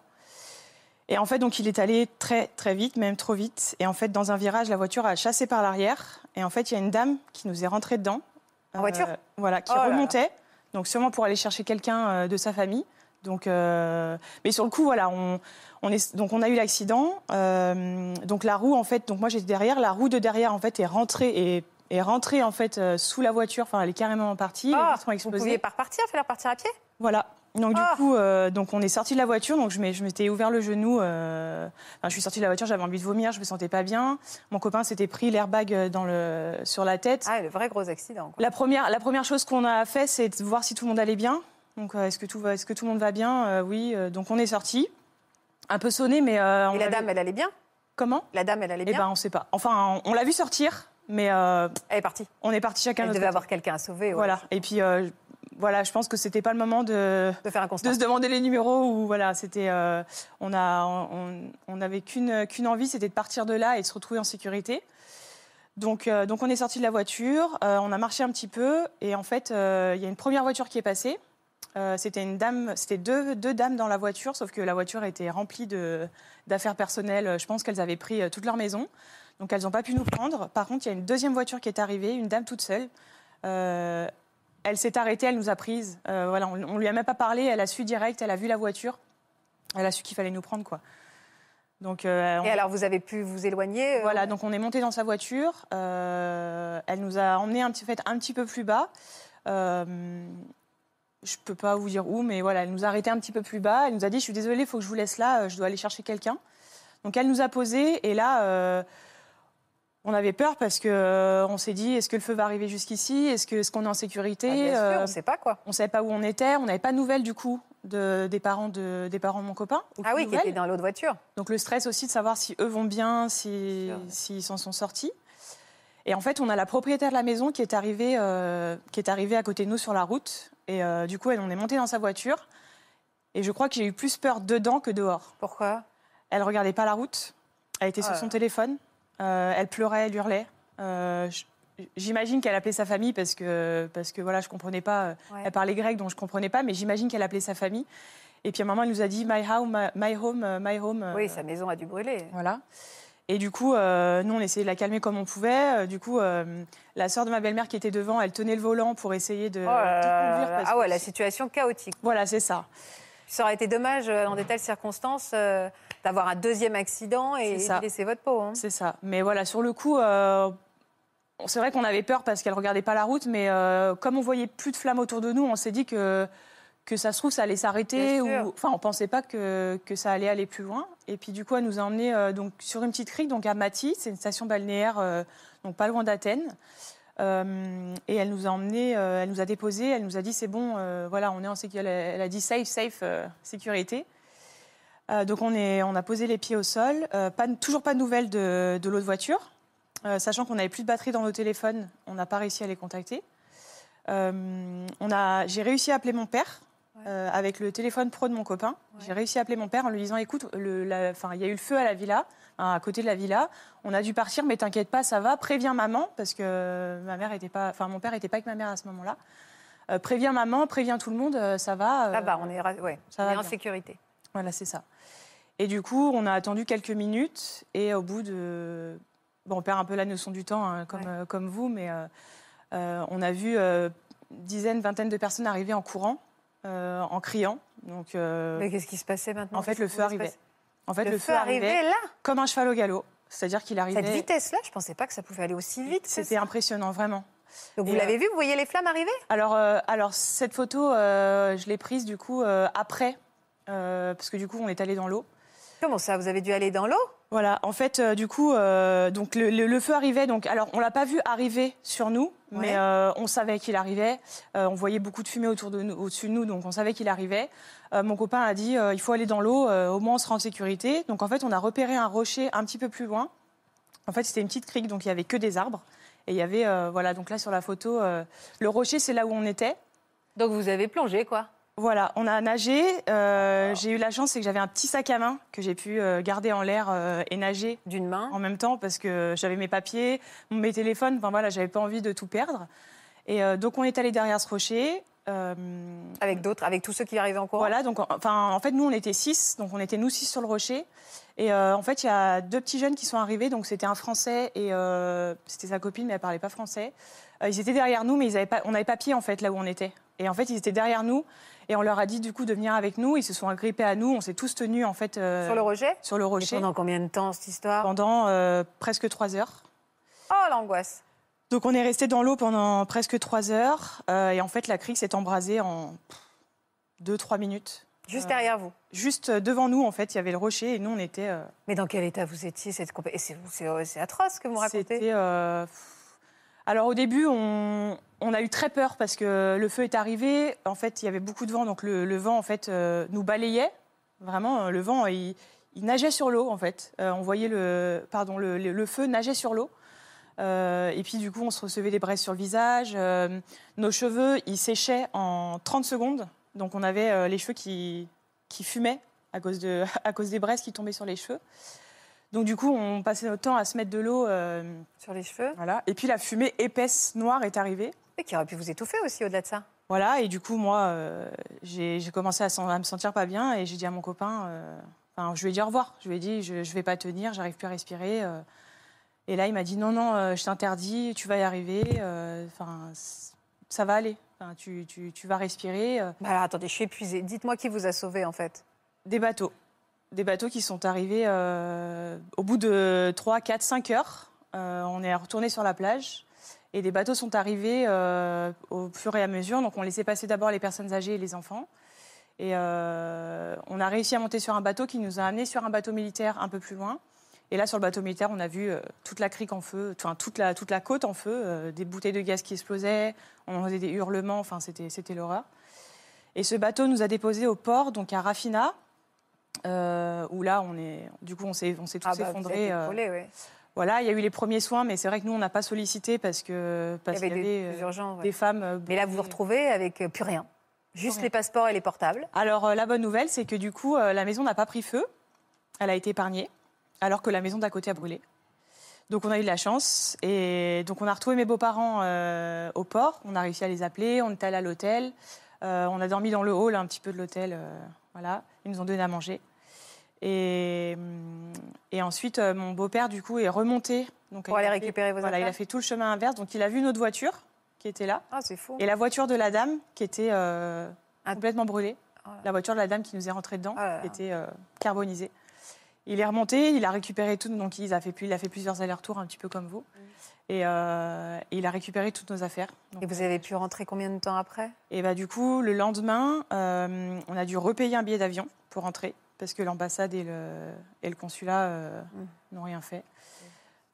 Et en fait, donc, il est allé très très vite, même trop vite. Et en fait, dans un virage, la voiture a chassé par l'arrière. Et en fait, il y a une dame qui nous est rentrée dedans. En voiture Voilà, qui Oh là là. remontait. Donc sûrement pour aller chercher quelqu'un euh, de sa famille. Donc, euh, mais sur le coup, voilà, on, on est, donc on a eu l'accident. Euh, donc la roue, en fait, donc moi j'étais derrière. La roue de derrière, en fait, est rentrée et est rentrée en fait euh, sous la voiture. Enfin, elle est carrément partie. les Ah, vitres ont vous explosé. pouviez pas repartir, faire repartir à pied? Voilà. Donc Ah. du coup, euh, donc on est sorti de la voiture. Donc je m'étais ouvert le genou. euh, enfin, je suis sortie de la voiture, j'avais envie de vomir, je me sentais pas bien. Mon copain s'était pris l'airbag dans le sur la tête. Ah, le vrai gros accident. quoi. La première, la première chose qu'on a fait, c'est de voir si tout le monde allait bien. Donc est-ce que tout va, est-ce que tout le monde va bien? Oui. donc on est sorti. Un peu sonné, mais. on Et la dame, elle allait bien? Comment? La dame, elle allait Eh bien? ben, on sait pas. Enfin, on, on l'a vu sortir, mais. euh, Elle est partie. On est parti chacun. Elle devait côté. avoir quelqu'un à sauver. ouais. Voilà. Et puis, euh, voilà, je pense que c'était pas le moment de, De faire un constat. de se demander les numéros ou voilà, c'était, euh, on a, on, on n'avait qu'une qu'une envie, c'était de partir de là et de se retrouver en sécurité. Donc, donc on est sorti de la voiture, on a marché un petit peu et en fait, il y a une première voiture qui est passée. C'était une dame, c'était deux, deux dames dans la voiture, sauf que la voiture était remplie de d'affaires personnelles. Je pense qu'elles avaient pris toute leur maison, donc elles n'ont pas pu nous prendre. Par contre, il y a une deuxième voiture qui est arrivée, une dame toute seule. Euh, elle s'est arrêtée, elle nous a prises. Euh, voilà, on, on lui a même pas parlé, elle a su direct, elle a vu la voiture, elle a su qu'il fallait nous prendre quoi. Donc, euh, on- Et alors, vous avez pu vous éloigner voilà, donc on est monté dans sa voiture. elle nous a emmené un petit, fait, un petit peu plus bas. Je peux pas vous dire où, mais voilà, elle nous a arrêté un petit peu plus bas. Elle nous a dit, je suis désolée, il faut que je vous laisse là, je dois aller chercher quelqu'un. Donc elle nous a posé et là, on avait peur parce que euh, on s'est dit, est-ce que le feu va arriver jusqu'ici? Est-ce que- est-ce qu'on est en sécurité? Ah, bien sûr, Euh, on sait pas quoi. On savait pas où on était, on n'avait pas de nouvelles du coup de, des, parents de, des parents de mon copain. Ah oui, qui était dans l'autre voiture. Donc le stress aussi de savoir si eux vont bien, si- s'ils s'en sont sortis. Et en fait, on a la propriétaire de la maison qui est arrivée, euh, qui est arrivée à côté de nous sur la route. Et euh, du coup, elle, on est monté dans sa voiture. Et je crois que j'ai eu plus peur dedans que dehors. Pourquoi? Elle regardait pas la route. Elle était Ah sur là son téléphone. Euh, elle pleurait, elle hurlait. Euh, J'imagine qu'elle appelait sa famille parce que, parce que voilà, je comprenais pas. euh, Ouais. Elle parlait grec, donc je comprenais pas, mais j'imagine qu'elle appelait sa famille. Et puis à un moment, elle nous a dit My home, my home, my home. Oui, sa maison a dû brûler. Voilà. Et du coup, euh, nous, on essayait de la calmer comme on pouvait. Du coup, euh, la sœur de ma belle-mère qui était devant, elle tenait le volant pour essayer de, Oh là de là conduire. parce Ah que- ouais, la situation chaotique. Voilà, c'est ça. Ça aurait été dommage, dans de telles circonstances, euh, d'avoir un deuxième accident et laisser votre peau. hein. C'est ça. Mais voilà, sur le coup, euh, c'est vrai qu'on avait peur parce qu'elle regardait pas la route, mais euh, comme on voyait plus de flammes autour de nous, on s'est dit que que ça se trouve ça allait s'arrêter ou enfin on pensait pas que, que ça allait aller plus loin. Et puis du coup, elle nous a emmenés euh, donc sur une petite crique, donc à Mati, c'est une station balnéaire, euh, donc pas loin d'Athènes. Euh, et elle nous a emmenés, elle nous a déposés, elle nous a dit c'est bon, voilà, on est en sécurité. Elle, a- elle a dit safe, safe, sécurité. Euh, donc on, est, on a posé les pieds au sol. Euh, pas, toujours pas de nouvelles de, de l'autre voiture. Euh, sachant qu'on n'avait plus de batterie dans nos téléphones, on n'a pas réussi à les contacter. On a, j'ai réussi à appeler mon père avec le téléphone pro de mon copain. J'ai réussi à appeler mon père en lui disant écoute, il y a eu le feu à la villa, hein, à côté de la villa. On a dû partir, mais t'inquiète pas, ça va. Préviens maman parce que ma mère était pas, enfin mon père était pas avec ma mère à ce moment-là. Préviens maman, préviens tout le monde, ça va. Ça va, on est, ra- ouais, ça on va est en sécurité. Voilà, c'est ça. Et du coup, on a attendu quelques minutes et au bout de... Bon, on perd un peu la notion du temps, hein, comme, euh, comme vous, mais euh, euh, on a vu dizaines, vingtaines de personnes arriver en courant, en criant. Donc, Mais qu'est-ce qui se passait maintenant? en fait, le feu arrivait. En fait, Le le, feu feu arrivait là? comme un cheval au galop. C'est-à-dire qu'il arrivait... Cette vitesse-là, je ne pensais pas que ça pouvait aller aussi vite. C'était impressionnant, vraiment. Donc vous l'avez euh, vu, vous voyez les flammes arriver? Alors, euh, alors cette photo, euh, je l'ai prise du coup après, parce que du coup, on est allé dans l'eau. Comment ça Vous avez dû aller dans l'eau? Voilà, en fait, euh, du coup, euh, donc le, le- le feu arrivait. Donc, alors, on l'a pas vu arriver sur nous, mais euh, on savait qu'il arrivait. Euh, on voyait beaucoup de fumée autour de nous, au-dessus de nous, donc on savait qu'il arrivait. Euh, mon copain a dit, euh, il faut aller dans l'eau. euh, au moins, on sera en sécurité. Donc, en fait, on a repéré un rocher un petit peu plus loin. En fait, c'était une petite crique, donc il y avait que des arbres. Et il y avait, euh, voilà, donc là sur la photo, euh, le rocher, c'est là où on était. Donc vous avez plongé, quoi? Voilà, on a nagé. Euh, J'ai eu la chance, c'est que j'avais un petit sac à main que j'ai pu euh, garder en l'air euh, et nager d'une main en même temps parce que j'avais mes papiers, mes téléphones. Enfin voilà, j'avais pas envie de tout perdre. Et donc on est allé derrière ce rocher. Avec d'autres, avec tous ceux qui arrivaient en courant voilà, donc en- enfin en fait nous on était six, donc on était nous six sur le rocher. Et en fait il y a deux petits jeunes qui sont arrivés, donc c'était un Français et c'était sa copine, mais elle parlait pas français. Ils étaient derrière nous, mais ils avaient pas, on n'avait pas pied en fait là où on était. Et en fait ils étaient derrière nous et on leur a dit du coup de venir avec nous. Ils se sont agrippés à nous, on s'est tous tenus en fait euh, Sur le rocher Sur le Et rocher. pendant combien de temps cette histoire? Pendant euh, presque trois heures. Oh l'angoisse Donc on est resté dans l'eau pendant presque trois heures euh, et en fait la crique s'est embrasée en deux trois minutes. Juste Euh, derrière vous Juste devant nous en fait il y avait le rocher et nous on était. euh, Mais dans quel état vous étiez cette et c'est, atroce ce que vous racontez. Euh. Alors au début on, on a eu très peur parce que le feu est arrivé. En fait il y avait beaucoup de vent donc le, vent en fait euh, nous balayait vraiment euh, le vent il, il nageait sur l'eau en fait. Euh, on voyait le feu nageait sur l'eau. Et puis du coup, on se recevait des braises sur le visage. Nos cheveux, ils séchaient en 30 secondes. Donc on avait les cheveux qui, fumaient à cause des braises qui tombaient sur les cheveux. Donc du coup, on passait notre temps à se mettre de l'eau euh, sur les cheveux. Voilà. Et puis la fumée épaisse noire est arrivée. Et qui aurait pu vous étouffer aussi au-delà de ça. Voilà. Et du coup, moi, euh, j'ai commencé à, me sentir pas bien et j'ai dit à mon copain, euh, enfin, je lui ai dit au revoir. Je lui ai dit, je, je vais pas tenir, j'arrive plus à respirer. Et là, il m'a dit non, non, je t'interdis, tu vas y arriver. Enfin, ça va aller. Enfin, tu, tu- tu vas respirer. Bah alors attendez, je suis épuisée. Dites-moi qui vous a sauvé en fait. Des bateaux. Des bateaux qui sont arrivés euh, au bout de 3, 4, 5 heures. Euh, on est retourné sur la plage. Et des bateaux sont arrivés euh, au fur et à mesure. Donc on laissait passer d'abord les personnes âgées et les enfants. Et on a réussi à monter sur un bateau qui nous a amenés sur un bateau militaire un peu plus loin. Et là, sur le bateau militaire, on a vu toute la crique en feu, enfin toute la, toute la côte en feu, des bouteilles de gaz qui explosaient, on faisait des hurlements, enfin c'était c'était l'horreur. Et ce bateau nous a déposés au port, donc à Rafina, euh, où là, on est, du coup, on s'est on s'est tous Ah bah, effondrés. euh, ouais. voilà, il y a eu les premiers soins, mais c'est vrai que nous, on n'a pas sollicité parce que parce Il y qu'il y avait des- euh, ouais. des femmes. Mais là, vous vous retrouvez avec plus rien. Juste rien. les passeports et les portables. Alors, la bonne nouvelle, c'est que du coup, la maison n'a pas pris feu. Elle a été épargnée, alors que la maison d'à côté a brûlé. Donc on a eu de la chance et donc on a retrouvé mes beaux-parents euh, au port. On a réussi à les appeler. On est allé à l'hôtel. Euh, on a dormi dans le hall un petit peu de l'hôtel. euh, voilà, ils nous ont donné à manger. Et, hum, et ensuite euh, mon beau-père du coup est remonté. Donc, Pour aller fait- récupérer vos Voilà, il a fait tout le chemin inverse. Donc il a vu notre voiture qui était là. Ah, c'est fou. Et la voiture de la dame qui était euh, complètement brûlée. Oh là. La voiture de la dame qui nous est rentrée dedans, Oh là là. qui était euh, carbonisée. Il est remonté, il a récupéré tout, donc il a fait, il a fait plusieurs allers-retours, un petit peu comme vous. Et, euh, et il a récupéré toutes nos affaires. Donc, Et vous avez pu rentrer combien de temps après? Et bah, du coup, le lendemain, euh, on a dû repayer un billet d'avion pour rentrer, parce que l'ambassade et le, et le consulat euh, n'ont rien fait.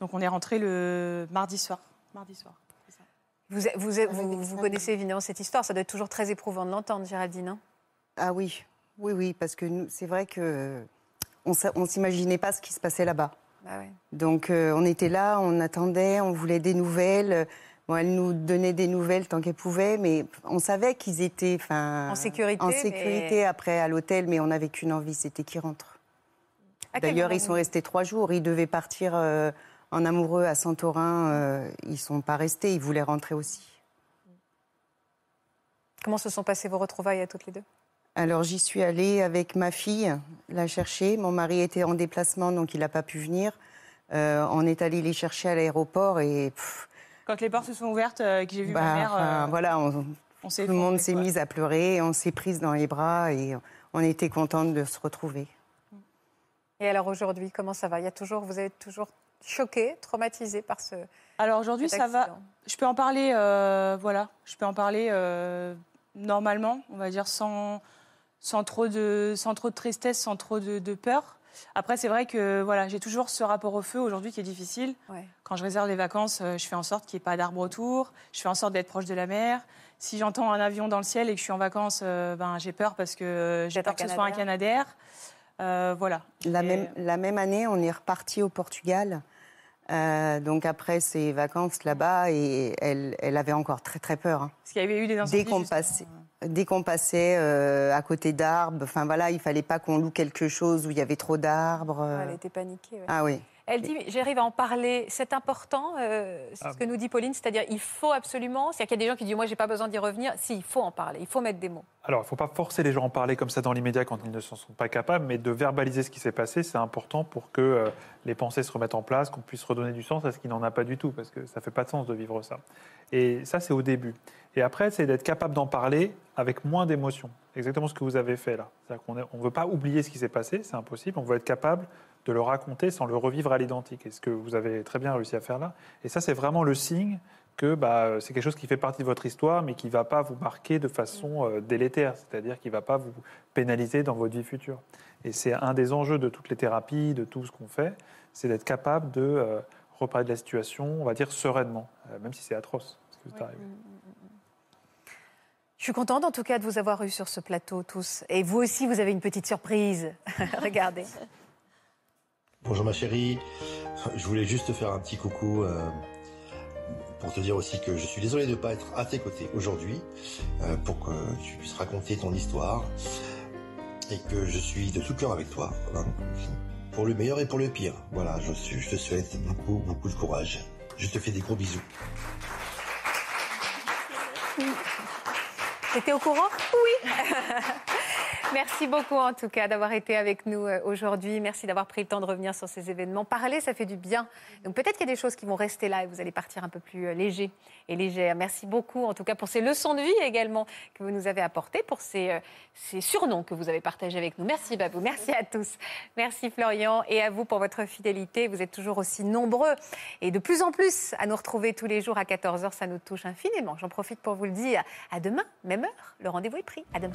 Donc on est rentré le mardi soir. Mardi soir. Vous, vous, vous, vous connaissez évidemment cette histoire, ça doit être toujours très éprouvant de l'entendre, Géraldine. hein? Ah oui, oui, oui, parce que c'est vrai que on on s'imaginait pas ce qui se passait là-bas. Bah ouais. Donc euh, on était là, on attendait, on voulait des nouvelles. Bon, elle nous donnait des nouvelles tant qu'elle pouvait, mais on savait qu'ils étaient, En sécurité, en mais- sécurité après à l'hôtel, mais on n'avait qu'une envie, c'était qu'ils rentrent. D'ailleurs, ils sont restés trois jours. Ils devaient partir euh, en amoureux à Santorin. euh, ils sont pas restés. Ils voulaient rentrer aussi. Comment se sont passées vos retrouvailles à toutes les deux? Alors j'y suis allée avec ma fille la chercher. Mon mari était en déplacement, donc il n'a pas pu venir. Euh, on est allé les chercher à l'aéroport et pff, Quand les portes se sont ouvertes euh, et que j'ai vu bah, ma mère, enfin, euh, voilà, on- on s'est tout le monde s'est mis à pleurer, on s'est prise dans les bras et on était contente de se retrouver. Et alors aujourd'hui, comment ça va? Il y a toujours, vous êtes toujours choqué, traumatisé par ce. Alors aujourd'hui, ça va. Je peux en parler, euh, voilà. Je peux en parler euh, normalement, on va dire sans, sans, trop, de, sans trop de tristesse, sans trop de, de peur. Après, c'est vrai que voilà, j'ai toujours ce rapport au feu aujourd'hui qui est difficile. Ouais. Quand je réserve les vacances, euh, je fais en sorte qu'il n'y ait pas d'arbre autour. Je fais en sorte d'être proche de la mer. Si j'entends un avion dans le ciel et que je suis en vacances, euh, ben, j'ai peur parce que euh, j'ai peur que ce soit un Canadair. Euh, voilà. La Et- même, la même année, on est reparti au Portugal. Euh, donc après ses vacances là-bas, et elle, elle avait encore très très peur. hein. Parce qu'il y avait eu des incendies. Dès qu'on passait, dès qu'on passait euh, à côté d'arbres, enfin voilà, il fallait pas qu'on loue quelque chose où il y avait trop d'arbres. euh. Elle était paniquée. ouais. Ah oui. Elle dit, j'arrive à en parler, c'est important, euh, c'est Ah ce que nous dit Pauline, c'est-à-dire il faut absolument, c'est-à-dire qu'il y a des gens qui disent, moi j'ai pas besoin d'y revenir, si, il faut en parler, il faut mettre des mots. Alors, il ne faut pas forcer les gens à en parler comme ça dans l'immédiat quand ils ne s'en sont pas capables, mais de verbaliser ce qui s'est passé, c'est important pour que euh, les pensées se remettent en place, qu'on puisse redonner du sens à ce qui n'en a pas du tout, parce que ça ne fait pas de sens de vivre ça. Et ça, c'est au début. Et après, c'est d'être capable d'en parler avec moins d'émotion. Exactement ce que vous avez fait là. C'est-à-dire qu'on ne veut pas oublier ce qui s'est passé, c'est impossible. On veut être capable de le raconter sans le revivre à l'identique. Et ce que vous avez très bien réussi à faire là. Et ça, c'est vraiment le signe que bah, c'est quelque chose qui fait partie de votre histoire, mais qui ne va pas vous marquer de façon euh, délétère, c'est-à-dire qui ne va pas vous pénaliser dans votre vie future. Et c'est un des enjeux de toutes les thérapies, de tout ce qu'on fait, c'est d'être capable de euh, reparler de la situation, on va dire sereinement, euh, même si c'est atroce ce qui vous est arrivé. Je suis contente en tout cas de vous avoir eu sur ce plateau tous. Et vous aussi, vous avez une petite surprise. Regardez. Bonjour ma chérie, je voulais juste te faire un petit coucou euh, pour te dire aussi que je suis désolé de ne pas être à tes côtés aujourd'hui euh, pour que tu puisses raconter ton histoire et que je suis de tout cœur avec toi hein, pour le meilleur et pour le pire. Voilà, je, suis- je te souhaite beaucoup beaucoup de courage. Je te fais des gros bisous. T'étais au courant? Oui. Merci beaucoup en tout cas d'avoir été avec nous euh, aujourd'hui. Merci d'avoir pris le temps de revenir sur ces événements. Parler, ça fait du bien. Donc peut-être qu'il y a des choses qui vont rester là et vous allez partir un peu plus euh, léger et légère. Merci beaucoup en tout cas pour ces leçons de vie également que vous nous avez apportées, pour ces, euh, ces surnoms que vous avez partagés avec nous. Merci Babou, merci à tous. Merci Florian et à vous pour votre fidélité. Vous êtes toujours aussi nombreux et de plus en plus à nous retrouver tous les jours à 14h. Ça nous touche infiniment. J'en profite pour vous le dire. À demain, même heure. Le rendez-vous est pris. À demain.